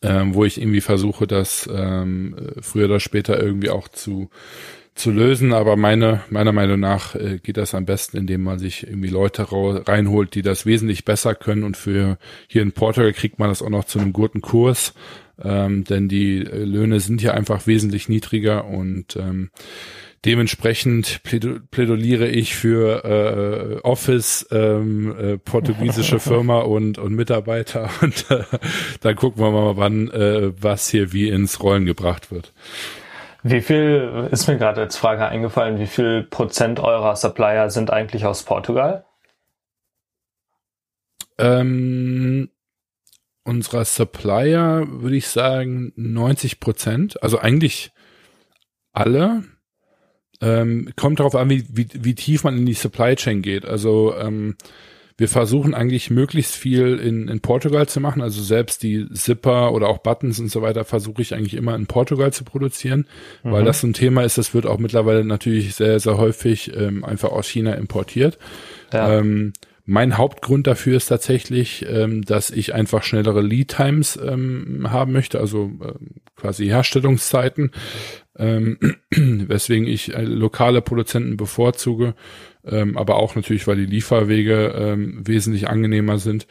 ähm, wo ich irgendwie versuche, das ähm, früher oder später irgendwie auch zu zu lösen, aber meine, meiner Meinung nach äh, geht das am besten, indem man sich irgendwie Leute reinholt, die das wesentlich besser können. Und für hier in Portugal kriegt man das auch noch zu einem guten Kurs, ähm, denn die äh, Löhne sind hier einfach wesentlich niedriger und ähm, Dementsprechend plädoliere ich für äh, Office, ähm, äh, portugiesische [laughs] Firma und, und Mitarbeiter [laughs] und äh, dann gucken wir mal, wann äh, was hier wie ins Rollen gebracht wird. Wie viel ist mir gerade als Frage eingefallen, wie viel Prozent eurer Supplier sind eigentlich aus Portugal? Ähm, unserer Supplier würde ich sagen 90 Prozent, also eigentlich alle. Ähm, kommt darauf an, wie, wie, wie tief man in die Supply Chain geht. Also ähm, wir versuchen eigentlich möglichst viel in, in Portugal zu machen. Also selbst die Zipper oder auch Buttons und so weiter versuche ich eigentlich immer in Portugal zu produzieren, mhm. weil das so ein Thema ist, das wird auch mittlerweile natürlich sehr, sehr häufig ähm, einfach aus China importiert. Ja. Ähm, mein Hauptgrund dafür ist tatsächlich, ähm, dass ich einfach schnellere Lead Times ähm, haben möchte, also äh, quasi Herstellungszeiten, ähm, [clears throat] weswegen ich äh, lokale Produzenten bevorzuge, ähm, aber auch natürlich, weil die Lieferwege ähm, wesentlich angenehmer sind.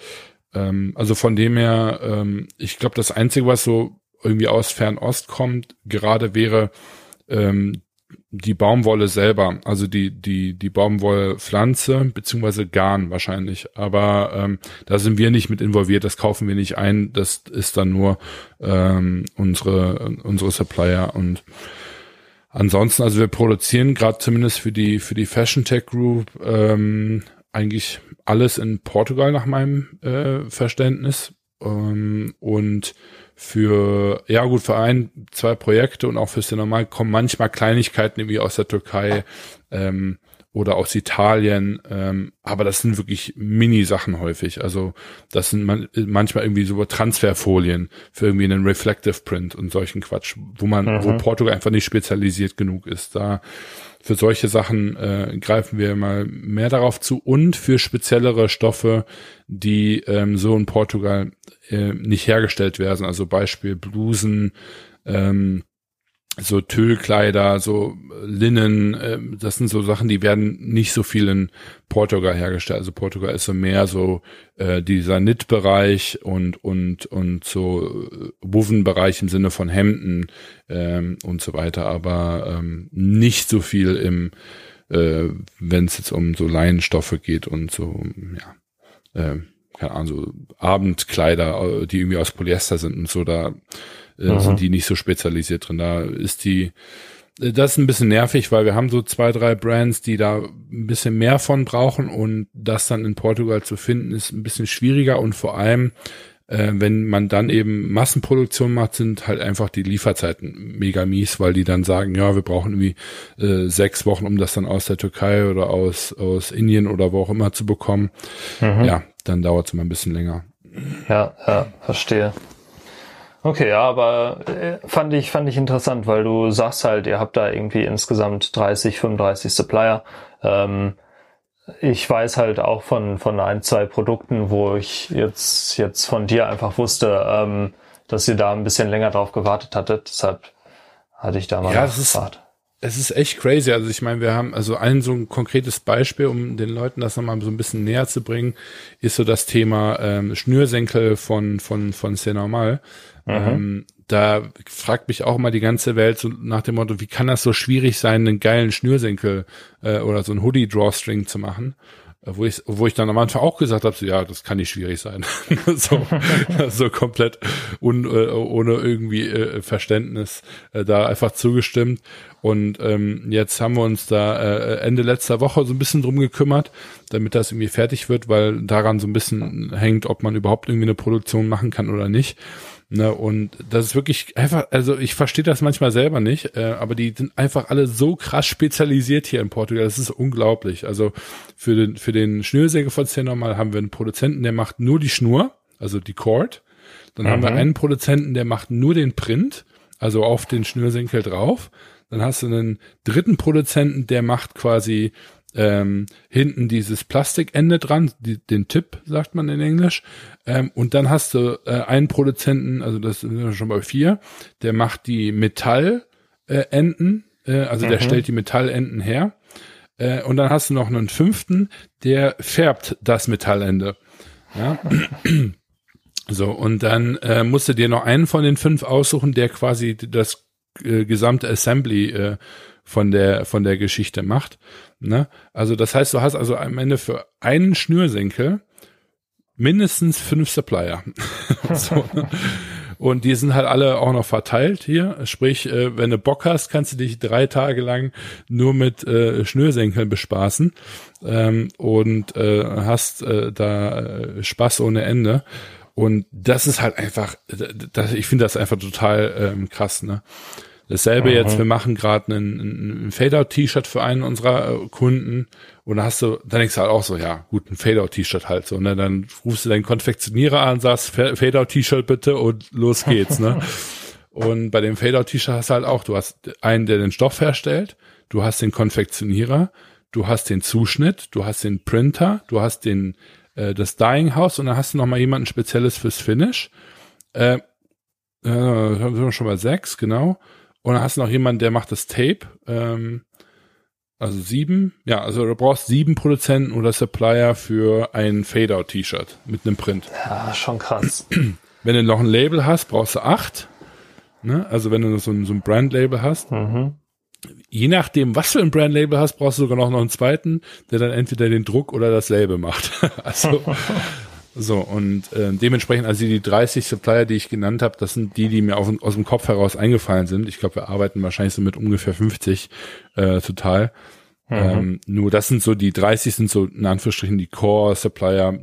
Ähm, also von dem her, ähm, ich glaube, das Einzige, was so irgendwie aus Fernost kommt, gerade wäre ähm, die Baumwolle selber, also die die die Baumwollpflanze beziehungsweise Garn wahrscheinlich, aber ähm, da sind wir nicht mit involviert, das kaufen wir nicht ein, das ist dann nur ähm, unsere unsere Supplier. Und ansonsten, also wir produzieren gerade zumindest für die für die Fashion Tech Group ähm, eigentlich alles in Portugal nach meinem äh, Verständnis. Ähm, und für, ja gut, für ein, zwei Projekte und auch fürs Normal kommen manchmal Kleinigkeiten irgendwie aus der Türkei ähm, oder aus Italien, ähm, aber das sind wirklich Mini-Sachen häufig. Also das sind man, manchmal irgendwie so Transferfolien für irgendwie einen Reflective Print und solchen Quatsch, wo man, mhm. wo Portugal einfach nicht spezialisiert genug ist. Da für solche Sachen äh, greifen wir mal mehr darauf zu und für speziellere Stoffe, die ähm, so in Portugal äh, nicht hergestellt werden. Also Beispiel Blusen, ähm, so Tüllkleider, so Linnen, äh, das sind so Sachen, die werden nicht so viel in Portugal hergestellt. Also Portugal ist so mehr so äh, dieser Knit-Bereich und und und so äh, Woven-Bereich im Sinne von Hemden ähm, und so weiter, aber ähm, nicht so viel im, äh, wenn es jetzt um so Leinenstoffe geht und so, ja, äh, keine Ahnung, so Abendkleider, äh, die irgendwie aus Polyester sind und so, da äh, sind die nicht so spezialisiert drin. Da ist die, äh, das ist ein bisschen nervig, weil wir haben so zwei, drei Brands, die da ein bisschen mehr von brauchen und das dann in Portugal zu finden, ist ein bisschen schwieriger und vor allem, äh, wenn man dann eben Massenproduktion macht, sind halt einfach die Lieferzeiten mega mies, weil die dann sagen, ja, wir brauchen irgendwie äh, sechs Wochen, um das dann aus der Türkei oder aus, aus Indien oder wo auch immer zu bekommen. Mhm. Ja, dann dauert es immer ein bisschen länger. Ja, ja, verstehe. Okay, ja, aber äh, fand ich fand ich interessant, weil du sagst halt, ihr habt da irgendwie insgesamt 30, 35 Supplier. Ähm, ich weiß halt auch von von ein, zwei Produkten, wo ich jetzt jetzt von dir einfach wusste, ähm, dass ihr da ein bisschen länger drauf gewartet hattet. Deshalb hatte ich da mal ja, gefragt. Es ist echt crazy. Also ich meine, wir haben also ein so ein konkretes Beispiel, um den Leuten das nochmal so ein bisschen näher zu bringen, ist so das Thema ähm, Schnürsenkel von von von C'est normal. Mhm. Ähm, da fragt mich auch mal die ganze Welt so nach dem Motto, wie kann das so schwierig sein, einen geilen Schnürsenkel äh, oder so ein Hoodie-Drawstring zu machen? Wo ich, wo ich dann am Anfang auch gesagt habe, so, ja, das kann nicht schwierig sein. [laughs] so, [laughs] so komplett un, äh, ohne irgendwie äh, Verständnis äh, da einfach zugestimmt. Und ähm, jetzt haben wir uns da äh, Ende letzter Woche so ein bisschen drum gekümmert, damit das irgendwie fertig wird, weil daran so ein bisschen hängt, ob man überhaupt irgendwie eine Produktion machen kann oder nicht. Ne, und das ist wirklich einfach, also ich verstehe das manchmal selber nicht, äh, aber die sind einfach alle so krass spezialisiert hier in Portugal. Das ist unglaublich. Also für den, für den Schnürsäge von normal haben wir einen Produzenten, der macht nur die Schnur, also die Cord. Dann mhm. haben wir mhm. einen Produzenten, der macht nur den Print, also auf den Schnürsenkel drauf. Dann hast du einen dritten Produzenten, der macht quasi ähm, hinten dieses Plastikende dran, die, den Tipp sagt man in Englisch. Ähm, und dann hast du äh, einen Produzenten, also das sind wir schon bei vier, der macht die Metallenden, äh, äh, also mhm. der stellt die Metallenden her. Äh, und dann hast du noch einen fünften, der färbt das Metallende. Ja. [clears throat] So, und dann äh, musst du dir noch einen von den fünf aussuchen, der quasi das äh, gesamte Assembly äh, von der von der Geschichte macht. Ne? Also das heißt, du hast also am Ende für einen Schnürsenkel mindestens fünf Supplier. [laughs] so. Und die sind halt alle auch noch verteilt hier. Sprich, äh, wenn du Bock hast, kannst du dich drei Tage lang nur mit äh, Schnürsenkeln bespaßen ähm, und äh, hast da Spaß ohne Ende. Und das ist halt einfach, ich finde das einfach total ähm, krass, ne? Dasselbe Aha. jetzt, wir machen gerade ein, ein Fade-Out-T-Shirt für einen unserer äh, Kunden und da hast du, dann denkst du halt auch so, ja, gut, ein Fade-Out-T-Shirt halt so, ne? Dann rufst du deinen Konfektionierer an, sagst, Fade-Out-T-Shirt bitte und los geht's, ne? [laughs] und bei dem Fade-Out-T-Shirt hast du halt auch, du hast einen, der den Stoff herstellt, du hast den Konfektionierer, du hast den Zuschnitt, du hast den Printer, du hast den, äh, das Dyeing House und dann hast du noch mal jemanden Spezielles fürs Finish. Äh, äh, haben wir schon mal sechs, genau. Und dann hast du noch jemanden, der macht das Tape. Ähm, also sieben. Ja, also du brauchst sieben Produzenten oder Supplier für ein Fade-Out-T-Shirt mit einem Print. Ja, schon krass. Wenn du noch ein Label hast, brauchst du acht. Ne? Also wenn du so ein, so ein Brand-Label hast. Mhm. Je nachdem, was für ein Brand-Label hast, brauchst du sogar noch einen zweiten, der dann entweder den Druck oder dasselbe macht. [laughs] also so, und äh, dementsprechend, also die 30 Supplier, die ich genannt habe, das sind die, die mir auf, aus dem Kopf heraus eingefallen sind. Ich glaube, wir arbeiten wahrscheinlich so mit ungefähr 50 äh, total. Mhm. Ähm, nur das sind so die 30 sind so in Anführungsstrichen die Core-Supplier,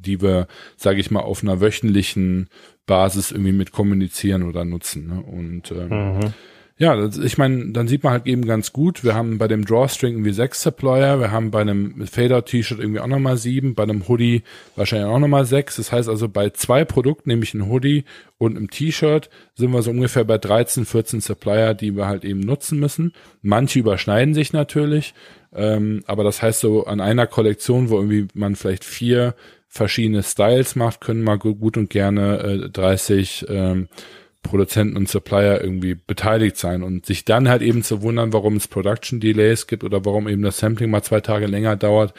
die wir, sage ich mal, auf einer wöchentlichen Basis irgendwie mit kommunizieren oder nutzen. Ne? Und ähm, mhm. Ja, das, ich meine, dann sieht man halt eben ganz gut, wir haben bei dem Drawstring irgendwie sechs Supplier, wir haben bei einem Fader-T-Shirt irgendwie auch nochmal sieben, bei einem Hoodie wahrscheinlich auch nochmal sechs. Das heißt also bei zwei Produkten, nämlich ein Hoodie und einem T-Shirt, sind wir so ungefähr bei 13, 14 Supplier, die wir halt eben nutzen müssen. Manche überschneiden sich natürlich, ähm, aber das heißt so an einer Kollektion, wo irgendwie man vielleicht vier verschiedene Styles macht, können mal gut und gerne äh, 30 ähm, Produzenten und Supplier irgendwie beteiligt sein und sich dann halt eben zu wundern, warum es Production Delays gibt oder warum eben das Sampling mal zwei Tage länger dauert,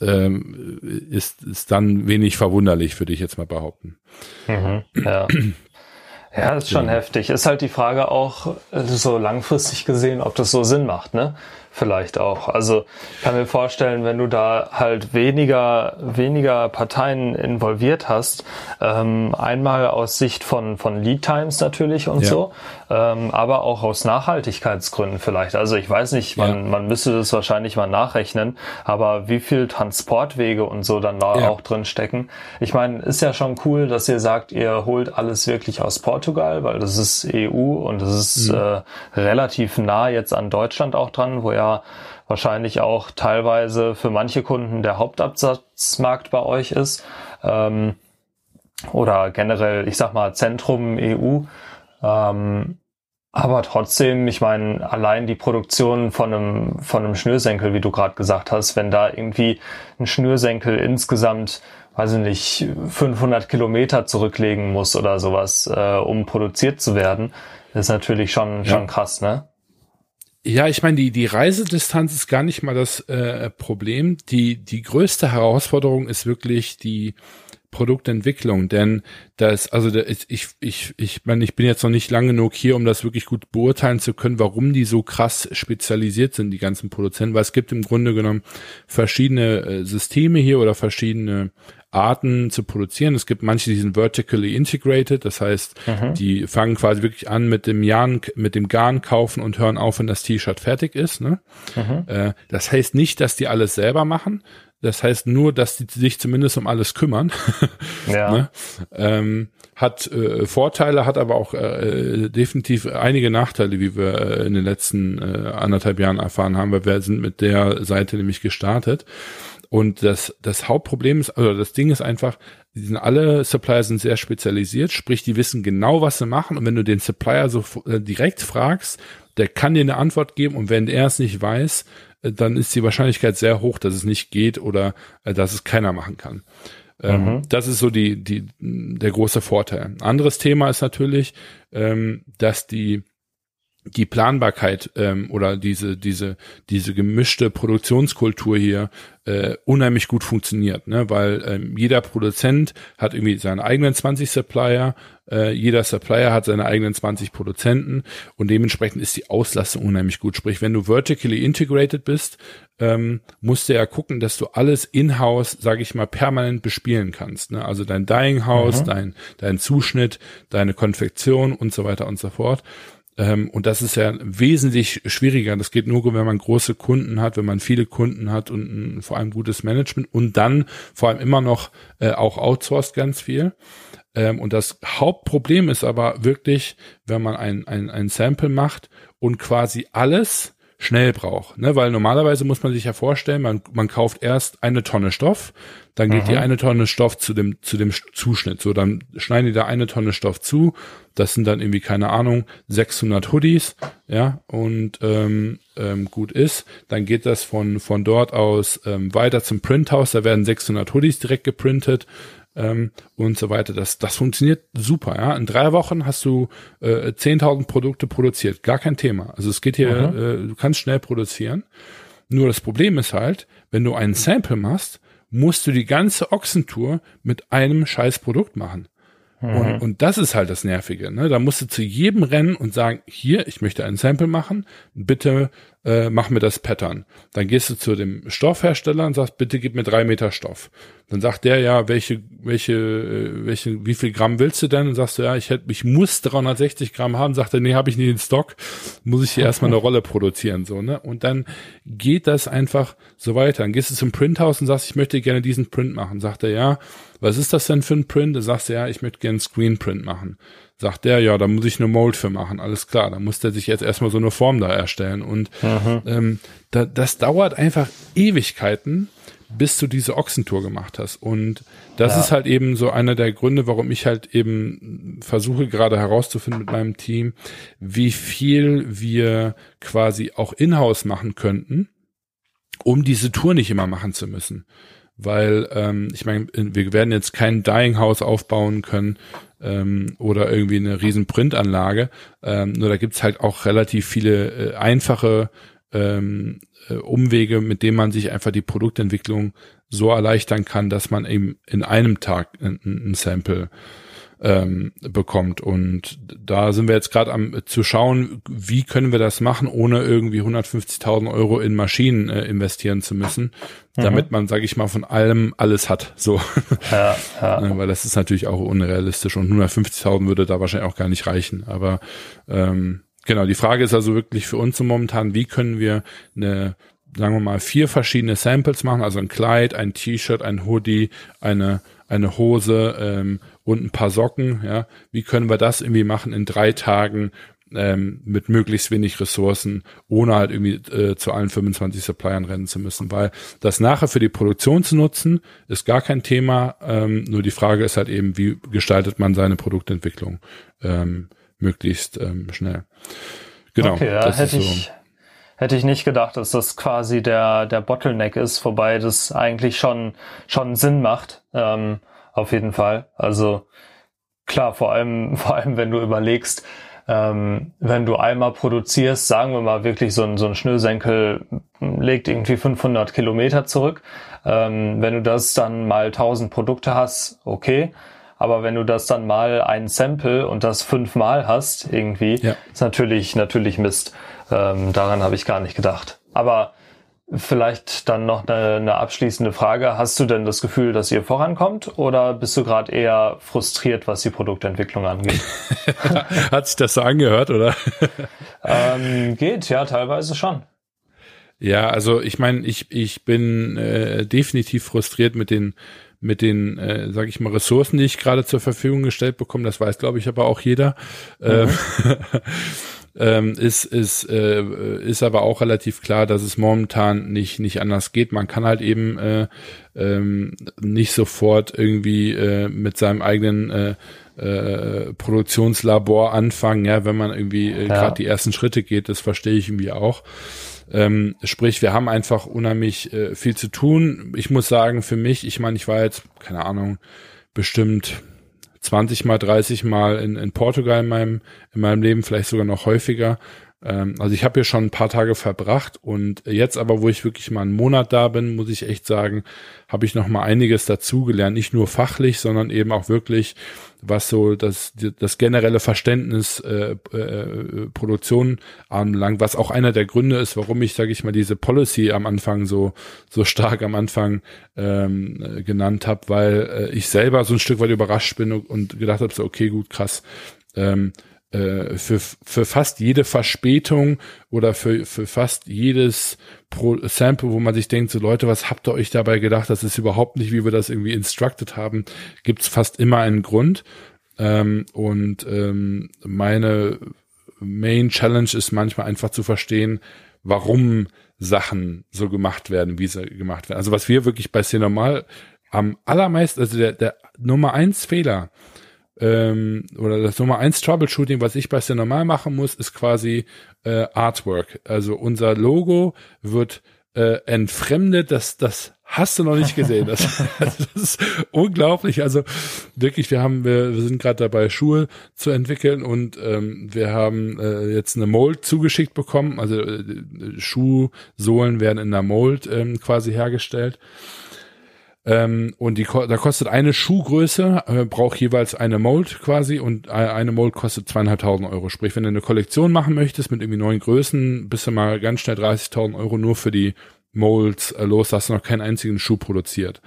ähm, ist, ist dann wenig verwunderlich, würde ich jetzt mal behaupten. Mhm, ja. Ja, ist schon ja. heftig. Ist halt die Frage auch, äh, so langfristig gesehen, ob das so Sinn macht, ne? Vielleicht auch. Also kann mir vorstellen, wenn du da halt weniger, weniger Parteien involviert hast, ähm, einmal aus Sicht von, von Lead Times natürlich und ja. so, ähm, aber auch aus Nachhaltigkeitsgründen vielleicht. Also ich weiß nicht, man, ja. man müsste das wahrscheinlich mal nachrechnen, aber wie viel Transportwege und so dann da ja. auch drin stecken. Ich meine, ist ja schon cool, dass ihr sagt, ihr holt alles wirklich aus Portugal, weil das ist EU und das ist mhm. äh, relativ nah jetzt an Deutschland auch dran, wo ja wahrscheinlich auch teilweise für manche Kunden der Hauptabsatzmarkt bei euch ist. Ähm, oder generell, ich sag mal, Zentrum EU. Ähm, aber trotzdem, ich meine, allein die Produktion von einem, von einem Schnürsenkel, wie du gerade gesagt hast, wenn da irgendwie ein Schnürsenkel insgesamt, weiß ich nicht, 500 Kilometer zurücklegen muss oder sowas, äh, um produziert zu werden, ist natürlich schon, ja. schon krass, ne? Ja, ich meine, die, die Reisedistanz ist gar nicht mal das äh, Problem. Die, die größte Herausforderung ist wirklich die Produktentwicklung, denn das, also da ist, ich, ich, ich meine, ich bin jetzt noch nicht lang genug hier, um das wirklich gut beurteilen zu können, warum die so krass spezialisiert sind, die ganzen Produzenten, weil es gibt im Grunde genommen verschiedene äh, Systeme hier oder verschiedene Arten zu produzieren. Es gibt manche, die sind vertically integrated, das heißt, mhm. die fangen quasi wirklich an mit dem Garn, mit dem Garn kaufen und hören auf, wenn das T-Shirt fertig ist. Ne? Mhm. Äh, das heißt nicht, dass die alles selber machen. Das heißt nur, dass die sich zumindest um alles kümmern. [laughs] ja. ne? ähm, hat äh, Vorteile, hat aber auch äh, definitiv einige Nachteile, wie wir äh, in den letzten äh, anderthalb Jahren erfahren haben, weil wir sind mit der Seite nämlich gestartet. Und das, das Hauptproblem ist, also das Ding ist einfach, die sind alle Supplier sind sehr spezialisiert, sprich, die wissen genau, was sie machen. Und wenn du den Supplier so äh, direkt fragst, der kann dir eine Antwort geben. Und wenn er es nicht weiß, äh, dann ist die Wahrscheinlichkeit sehr hoch, dass es nicht geht oder äh, dass es keiner machen kann. Ähm, mhm. Das ist so die, die, der große Vorteil. Anderes Thema ist natürlich, ähm, dass die die Planbarkeit ähm, oder diese diese diese gemischte Produktionskultur hier äh, unheimlich gut funktioniert, ne? weil ähm, jeder Produzent hat irgendwie seine eigenen 20 Supplier, äh, jeder Supplier hat seine eigenen 20 Produzenten und dementsprechend ist die Auslastung unheimlich gut. Sprich, wenn du vertically integrated bist, ähm, musst du ja gucken, dass du alles in-house, sage ich mal, permanent bespielen kannst. Ne? Also dein Dying House, mhm. dein dein Zuschnitt, deine Konfektion und so weiter und so fort. Ähm, und das ist ja wesentlich schwieriger. Das geht nur, wenn man große Kunden hat, wenn man viele Kunden hat und ein, vor allem gutes Management und dann vor allem immer noch äh, auch outsourced ganz viel. Ähm, und das Hauptproblem ist aber wirklich, wenn man ein, ein, ein Sample macht und quasi alles schnell braucht. Ne? Weil normalerweise muss man sich ja vorstellen, man, man kauft erst eine Tonne Stoff, dann geht Aha. die eine Tonne Stoff zu dem, zu dem Zuschnitt. So, dann schneiden die da eine Tonne Stoff zu. Das sind dann irgendwie, keine Ahnung, 600 Hoodies, ja, und ähm, ähm, gut ist. Dann geht das von, von dort aus ähm, weiter zum Printhouse. Da werden 600 Hoodies direkt geprintet ähm, und so weiter. Das, das funktioniert super. Ja? In drei Wochen hast du äh, 10.000 Produkte produziert, gar kein Thema. Also es geht hier, äh, du kannst schnell produzieren. Nur das Problem ist halt, wenn du einen Sample machst, musst du die ganze Ochsentour mit einem scheiß Produkt machen. Und, mhm. und das ist halt das Nervige. Ne? Da musst du zu jedem rennen und sagen, hier, ich möchte ein Sample machen, bitte äh, mach mir das Pattern. Dann gehst du zu dem Stoffhersteller und sagst, bitte gib mir drei Meter Stoff. Dann sagt der ja, welche, welche, äh, welche, wie viel Gramm willst du denn? Und sagst du, ja, ich hätte, ich muss 360 Gramm haben. Sagt er, nee, habe ich nicht in Stock. Muss ich hier erstmal eine Rolle produzieren, so, ne? Und dann geht das einfach so weiter. Dann gehst du zum Printhaus und sagst, ich möchte gerne diesen Print machen. Sagt er, ja, was ist das denn für ein Print? Dann sagst du, ja, ich möchte gerne einen Screenprint machen. Sagt der, ja, da muss ich eine Mold für machen, alles klar. Da muss der sich jetzt erstmal so eine Form da erstellen. Und mhm. ähm, da, das dauert einfach Ewigkeiten, bis du diese Ochsentour gemacht hast. Und das ja. ist halt eben so einer der Gründe, warum ich halt eben versuche gerade herauszufinden mit meinem Team, wie viel wir quasi auch in-house machen könnten, um diese Tour nicht immer machen zu müssen weil ähm, ich meine, wir werden jetzt kein Dying House aufbauen können ähm, oder irgendwie eine riesen Printanlage. Ähm, nur da gibt's halt auch relativ viele äh, einfache ähm, äh, Umwege, mit denen man sich einfach die Produktentwicklung so erleichtern kann, dass man eben in einem Tag ein, ein Sample ähm, bekommt. Und da sind wir jetzt gerade am äh, zu schauen, wie können wir das machen, ohne irgendwie 150.000 Euro in Maschinen äh, investieren zu müssen, mhm. damit man, sage ich mal, von allem alles hat. So, ja, ja. [laughs] Weil das ist natürlich auch unrealistisch und 150.000 würde da wahrscheinlich auch gar nicht reichen. Aber ähm, genau, die Frage ist also wirklich für uns momentan, wie können wir eine sagen wir mal, vier verschiedene Samples machen, also ein Kleid, ein T-Shirt, ein Hoodie, eine, eine Hose ähm, und ein paar Socken, ja, wie können wir das irgendwie machen in drei Tagen ähm, mit möglichst wenig Ressourcen, ohne halt irgendwie äh, zu allen 25 Suppliern rennen zu müssen, weil das nachher für die Produktion zu nutzen, ist gar kein Thema, ähm, nur die Frage ist halt eben, wie gestaltet man seine Produktentwicklung? Ähm, möglichst ähm, schnell. Genau. Okay, ja, hätte so. ich hätte ich nicht gedacht, dass das quasi der der Bottleneck ist, wobei das eigentlich schon schon Sinn macht. Ähm, auf jeden Fall. Also klar, vor allem, [laughs] vor allem, wenn du überlegst, ähm, wenn du einmal produzierst, sagen wir mal wirklich so ein, so ein Schnürsenkel legt irgendwie 500 Kilometer zurück. Ähm, wenn du das dann mal 1000 Produkte hast, okay. Aber wenn du das dann mal ein Sample und das fünfmal hast, irgendwie, ja. ist natürlich, natürlich Mist. Ähm, daran habe ich gar nicht gedacht. Aber Vielleicht dann noch eine, eine, abschließende Frage. Hast du denn das Gefühl, dass ihr vorankommt oder bist du gerade eher frustriert, was die Produktentwicklung angeht? [laughs] Hat sich das so angehört, oder? ähm, geht, ja, teilweise schon. Ja, also ich meine, ich, ich bin äh, definitiv frustriert mit den mit den, äh, sage ich mal, Ressourcen, die ich gerade zur Verfügung gestellt bekomme. Das weiß, glaube ich, aber auch jeder. Mhm. Ähm, [laughs] ähm, ist, ist, äh, ist aber auch relativ klar, dass es momentan nicht, nicht anders geht. Man kann halt eben äh, ähm, nicht sofort irgendwie äh, mit seinem eigenen äh, äh, Produktionslabor anfangen, ja, wenn man irgendwie äh, ja. gerade die ersten Schritte geht, das verstehe ich irgendwie auch. Ähm, sprich, wir haben einfach unheimlich äh, viel zu tun. Ich muss sagen, für mich, ich meine, ich war jetzt, keine Ahnung, bestimmt 20 mal, 30 mal in, in Portugal in meinem, in meinem Leben, vielleicht sogar noch häufiger. Ähm, also ich habe hier schon ein paar Tage verbracht und jetzt aber, wo ich wirklich mal einen Monat da bin, muss ich echt sagen, habe ich noch mal einiges dazugelernt, nicht nur fachlich, sondern eben auch wirklich, was so das, das generelle Verständnis äh, äh, Produktion anbelangt, was auch einer der Gründe ist, warum ich, sage ich mal, diese Policy am Anfang so so stark am Anfang ähm, genannt habe, weil äh, ich selber so ein Stück weit überrascht bin und, und gedacht habe, so okay, gut, krass. Ähm, äh, für, für fast jede Verspätung oder für, für fast jedes Pro Sample, wo man sich denkt, so Leute, was habt ihr euch dabei gedacht? Das ist überhaupt nicht, wie wir das irgendwie instructed haben, gibt's fast immer einen Grund. Ähm, und ähm, meine Main Challenge ist manchmal einfach zu verstehen, warum Sachen so gemacht werden, wie sie gemacht werden. Also was wir wirklich bei C-Normal am allermeisten, also der, der Nummer eins Fehler, ähm, oder das Nummer eins Troubleshooting, was ich bei normal machen muss, ist quasi äh, Artwork. Also unser Logo wird äh, entfremdet, das, das hast du noch nicht gesehen. Das, [laughs] das ist unglaublich. Also wirklich, wir haben, wir, wir sind gerade dabei, Schuhe zu entwickeln und ähm, wir haben äh, jetzt eine Mold zugeschickt bekommen. Also äh, Schuhsohlen werden in der Mold ähm, quasi hergestellt. Ähm, und die, da kostet eine Schuhgröße, äh, braucht jeweils eine Mold quasi und eine Mold kostet zweieinhalbtausend Euro. Sprich, wenn du eine Kollektion machen möchtest mit irgendwie neun Größen, bist du mal ganz schnell 30.000 Euro nur für die Molds äh, los, da hast du noch keinen einzigen Schuh produziert.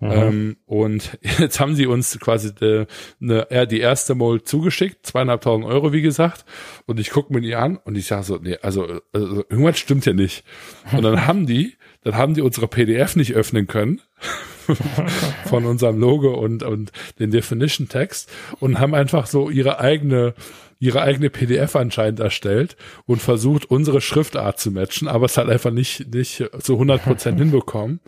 Mhm. Ähm, und [laughs] jetzt haben sie uns quasi de, ne, ja, die erste Mold zugeschickt, zweieinhalbtausend Euro, wie gesagt. Und ich gucke mir die an und ich sage so, nee, also, also irgendwas stimmt ja nicht. Und dann [laughs] haben die, dann haben die unsere PDF nicht öffnen können [laughs] von unserem Logo und, und den Definition Text und haben einfach so ihre eigene ihre eigene PDF anscheinend erstellt und versucht, unsere Schriftart zu matchen, aber es hat einfach nicht, nicht zu 100 Prozent [laughs] hinbekommen.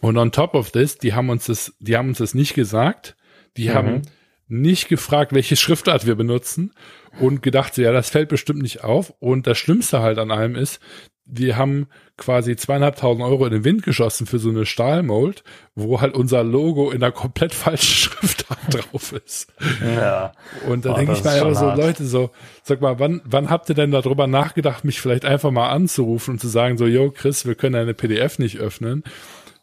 Und on top of this, die haben uns das, die haben uns das nicht gesagt. Die mhm. haben nicht gefragt, welche Schriftart wir benutzen und gedacht, so, ja, das fällt bestimmt nicht auf. Und das Schlimmste halt an allem ist, wir haben quasi zweieinhalbtausend Euro in den Wind geschossen für so eine Stahlmold, wo halt unser Logo in einer komplett [laughs] falschen Schriftart [laughs] drauf ist. Ja. Und da oh, denke ich mir einfach so, Leute, so, sag mal, wann, wann habt ihr denn darüber nachgedacht, mich vielleicht einfach mal anzurufen und zu sagen, so, yo, Chris, wir können eine PDF nicht öffnen.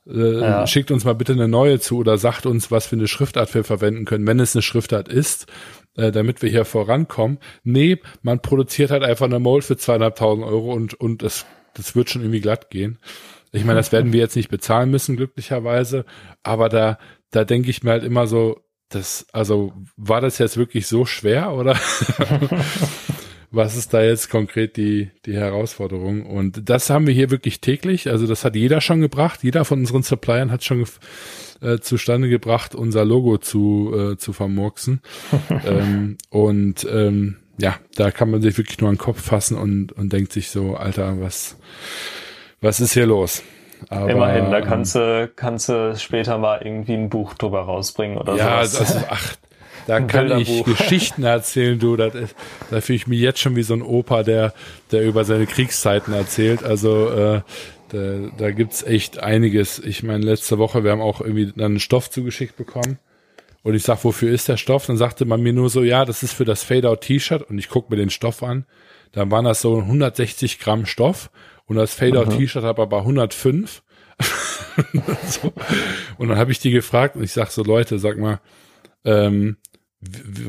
Äh, ja. Schickt uns mal bitte eine neue zu oder sagt uns, was für eine Schriftart wir verwenden können, wenn es eine Schriftart ist, äh, damit wir hier vorankommen. Nee, man produziert halt einfach eine Mold für zweieinhalbtausend Euro und, und das, das wird schon irgendwie glatt gehen. Ich meine, das werden wir jetzt nicht bezahlen müssen, glücklicherweise, aber da, da denke ich mir halt immer so, das, also war das jetzt wirklich so schwer oder? [laughs] was ist da jetzt konkret die, die Herausforderung? Und das haben wir hier wirklich täglich. Also das hat jeder schon gebracht. Jeder von unseren Suppliern hat schon äh, zustande gebracht, unser Logo zu, äh, zu vermurksen. [laughs] ähm, und ähm, ja, da kann man sich wirklich nur an den Kopf fassen und, und denkt sich so, Alter, was, was ist hier los? Aber, Immerhin, da kannst du, kannst du später mal irgendwie ein Buch drüber rausbringen oder so. Ja, sowas. also, [laughs] ach, da kann ich [laughs] Geschichten erzählen, du. Das ist, da fühle ich mich jetzt schon wie so ein Opa, der, der über seine Kriegszeiten erzählt. Also äh, da, da gibt's echt einiges. Ich meine, letzte Woche, wir haben auch irgendwie dann einen Stoff zugeschickt bekommen. Und ich sag, wofür ist der Stoff? Dann sagte man mir nur so, ja, das ist für das Fade-Out-T-Shirt. Und ich guck mir den Stoff an. Dann waren das so 160 Gramm Stoff. Und das Fade-Out-T-Shirt hat aber 105. [laughs] so. Und dann habe ich die gefragt und ich sag so, Leute, sag mal, ähm,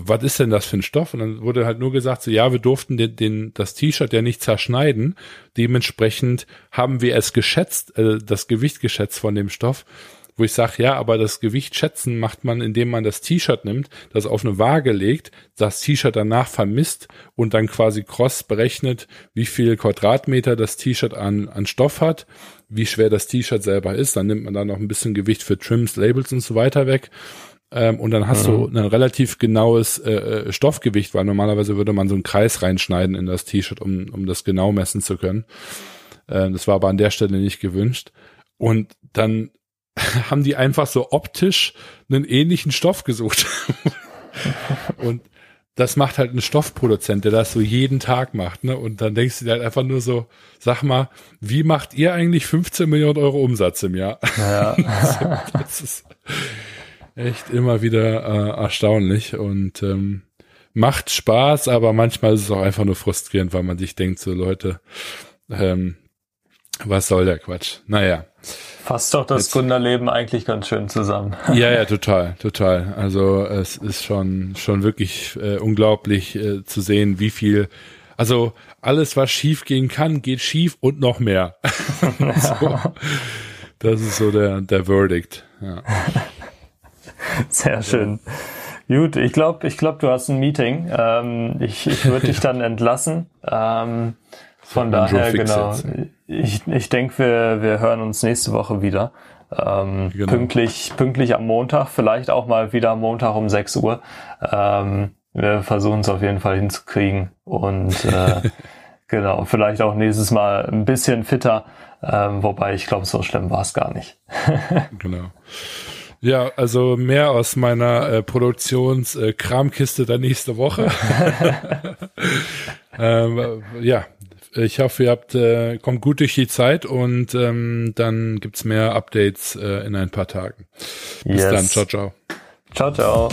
was ist denn das für ein Stoff? Und dann wurde halt nur gesagt, so ja, wir durften den, den das T-Shirt ja nicht zerschneiden. Dementsprechend haben wir es geschätzt, äh, das Gewicht geschätzt von dem Stoff. Wo ich sage, ja, aber das Gewicht schätzen macht man, indem man das T-Shirt nimmt, das auf eine Waage legt, das T-Shirt danach vermisst und dann quasi cross berechnet, wie viel Quadratmeter das T-Shirt an, an Stoff hat, wie schwer das T-Shirt selber ist. Dann nimmt man da noch ein bisschen Gewicht für Trims, Labels und so weiter weg ähm, und dann hast mhm. du ein relativ genaues äh, äh, Stoffgewicht, weil normalerweise würde man so einen Kreis reinschneiden in das T-Shirt, um, um das genau messen zu können. Äh, das war aber an der Stelle nicht gewünscht. Und dann [laughs] haben die einfach so optisch einen ähnlichen Stoff gesucht. [laughs] und das macht halt ein Stoffproduzent, der das so jeden Tag macht, ne? Und dann denkst du dir halt einfach nur so, sag mal, wie macht ihr eigentlich 15 Millionen Euro Umsatz im Jahr? Ja. [laughs] das ist, echt immer wieder äh, erstaunlich und ähm, macht Spaß, aber manchmal ist es auch einfach nur frustrierend, weil man sich denkt, so Leute, ähm, was soll der Quatsch? Naja. Fasst doch das Jetzt, Gründerleben eigentlich ganz schön zusammen. [laughs] Ja, ja, [laughs] total, total. Also es ist schon, schon wirklich äh, unglaublich äh, zu sehen, wie viel, also alles, was schief gehen kann, geht schief und noch mehr. [laughs] so, das ist so der, der Verdict. Ja. [laughs] Sehr schön. Gut, ich glaube, ich glaube, du hast ein Meeting. Ähm, ich ich würde dich [laughs] dann entlassen. Ähm, von daher, genau. Ich, ich denke, wir, wir hören uns nächste Woche wieder. Ähm, genau. pünktlich, pünktlich am Montag, vielleicht auch mal wieder am Montag um 6 Uhr. Ähm, wir versuchen es auf jeden Fall hinzukriegen und äh, [laughs] genau, vielleicht auch nächstes Mal ein bisschen fitter, ähm, wobei ich glaube, so schlimm war es gar nicht. genau. Ja, also mehr aus meiner äh, Produktionskramkiste äh, der nächste Woche. [laughs] ähm, ja, ich hoffe, ihr habt äh, kommt gut durch die Zeit und ähm, dann gibt's mehr Updates äh, in ein paar Tagen. Bis yes. dann, ciao, ciao. Ciao, ciao.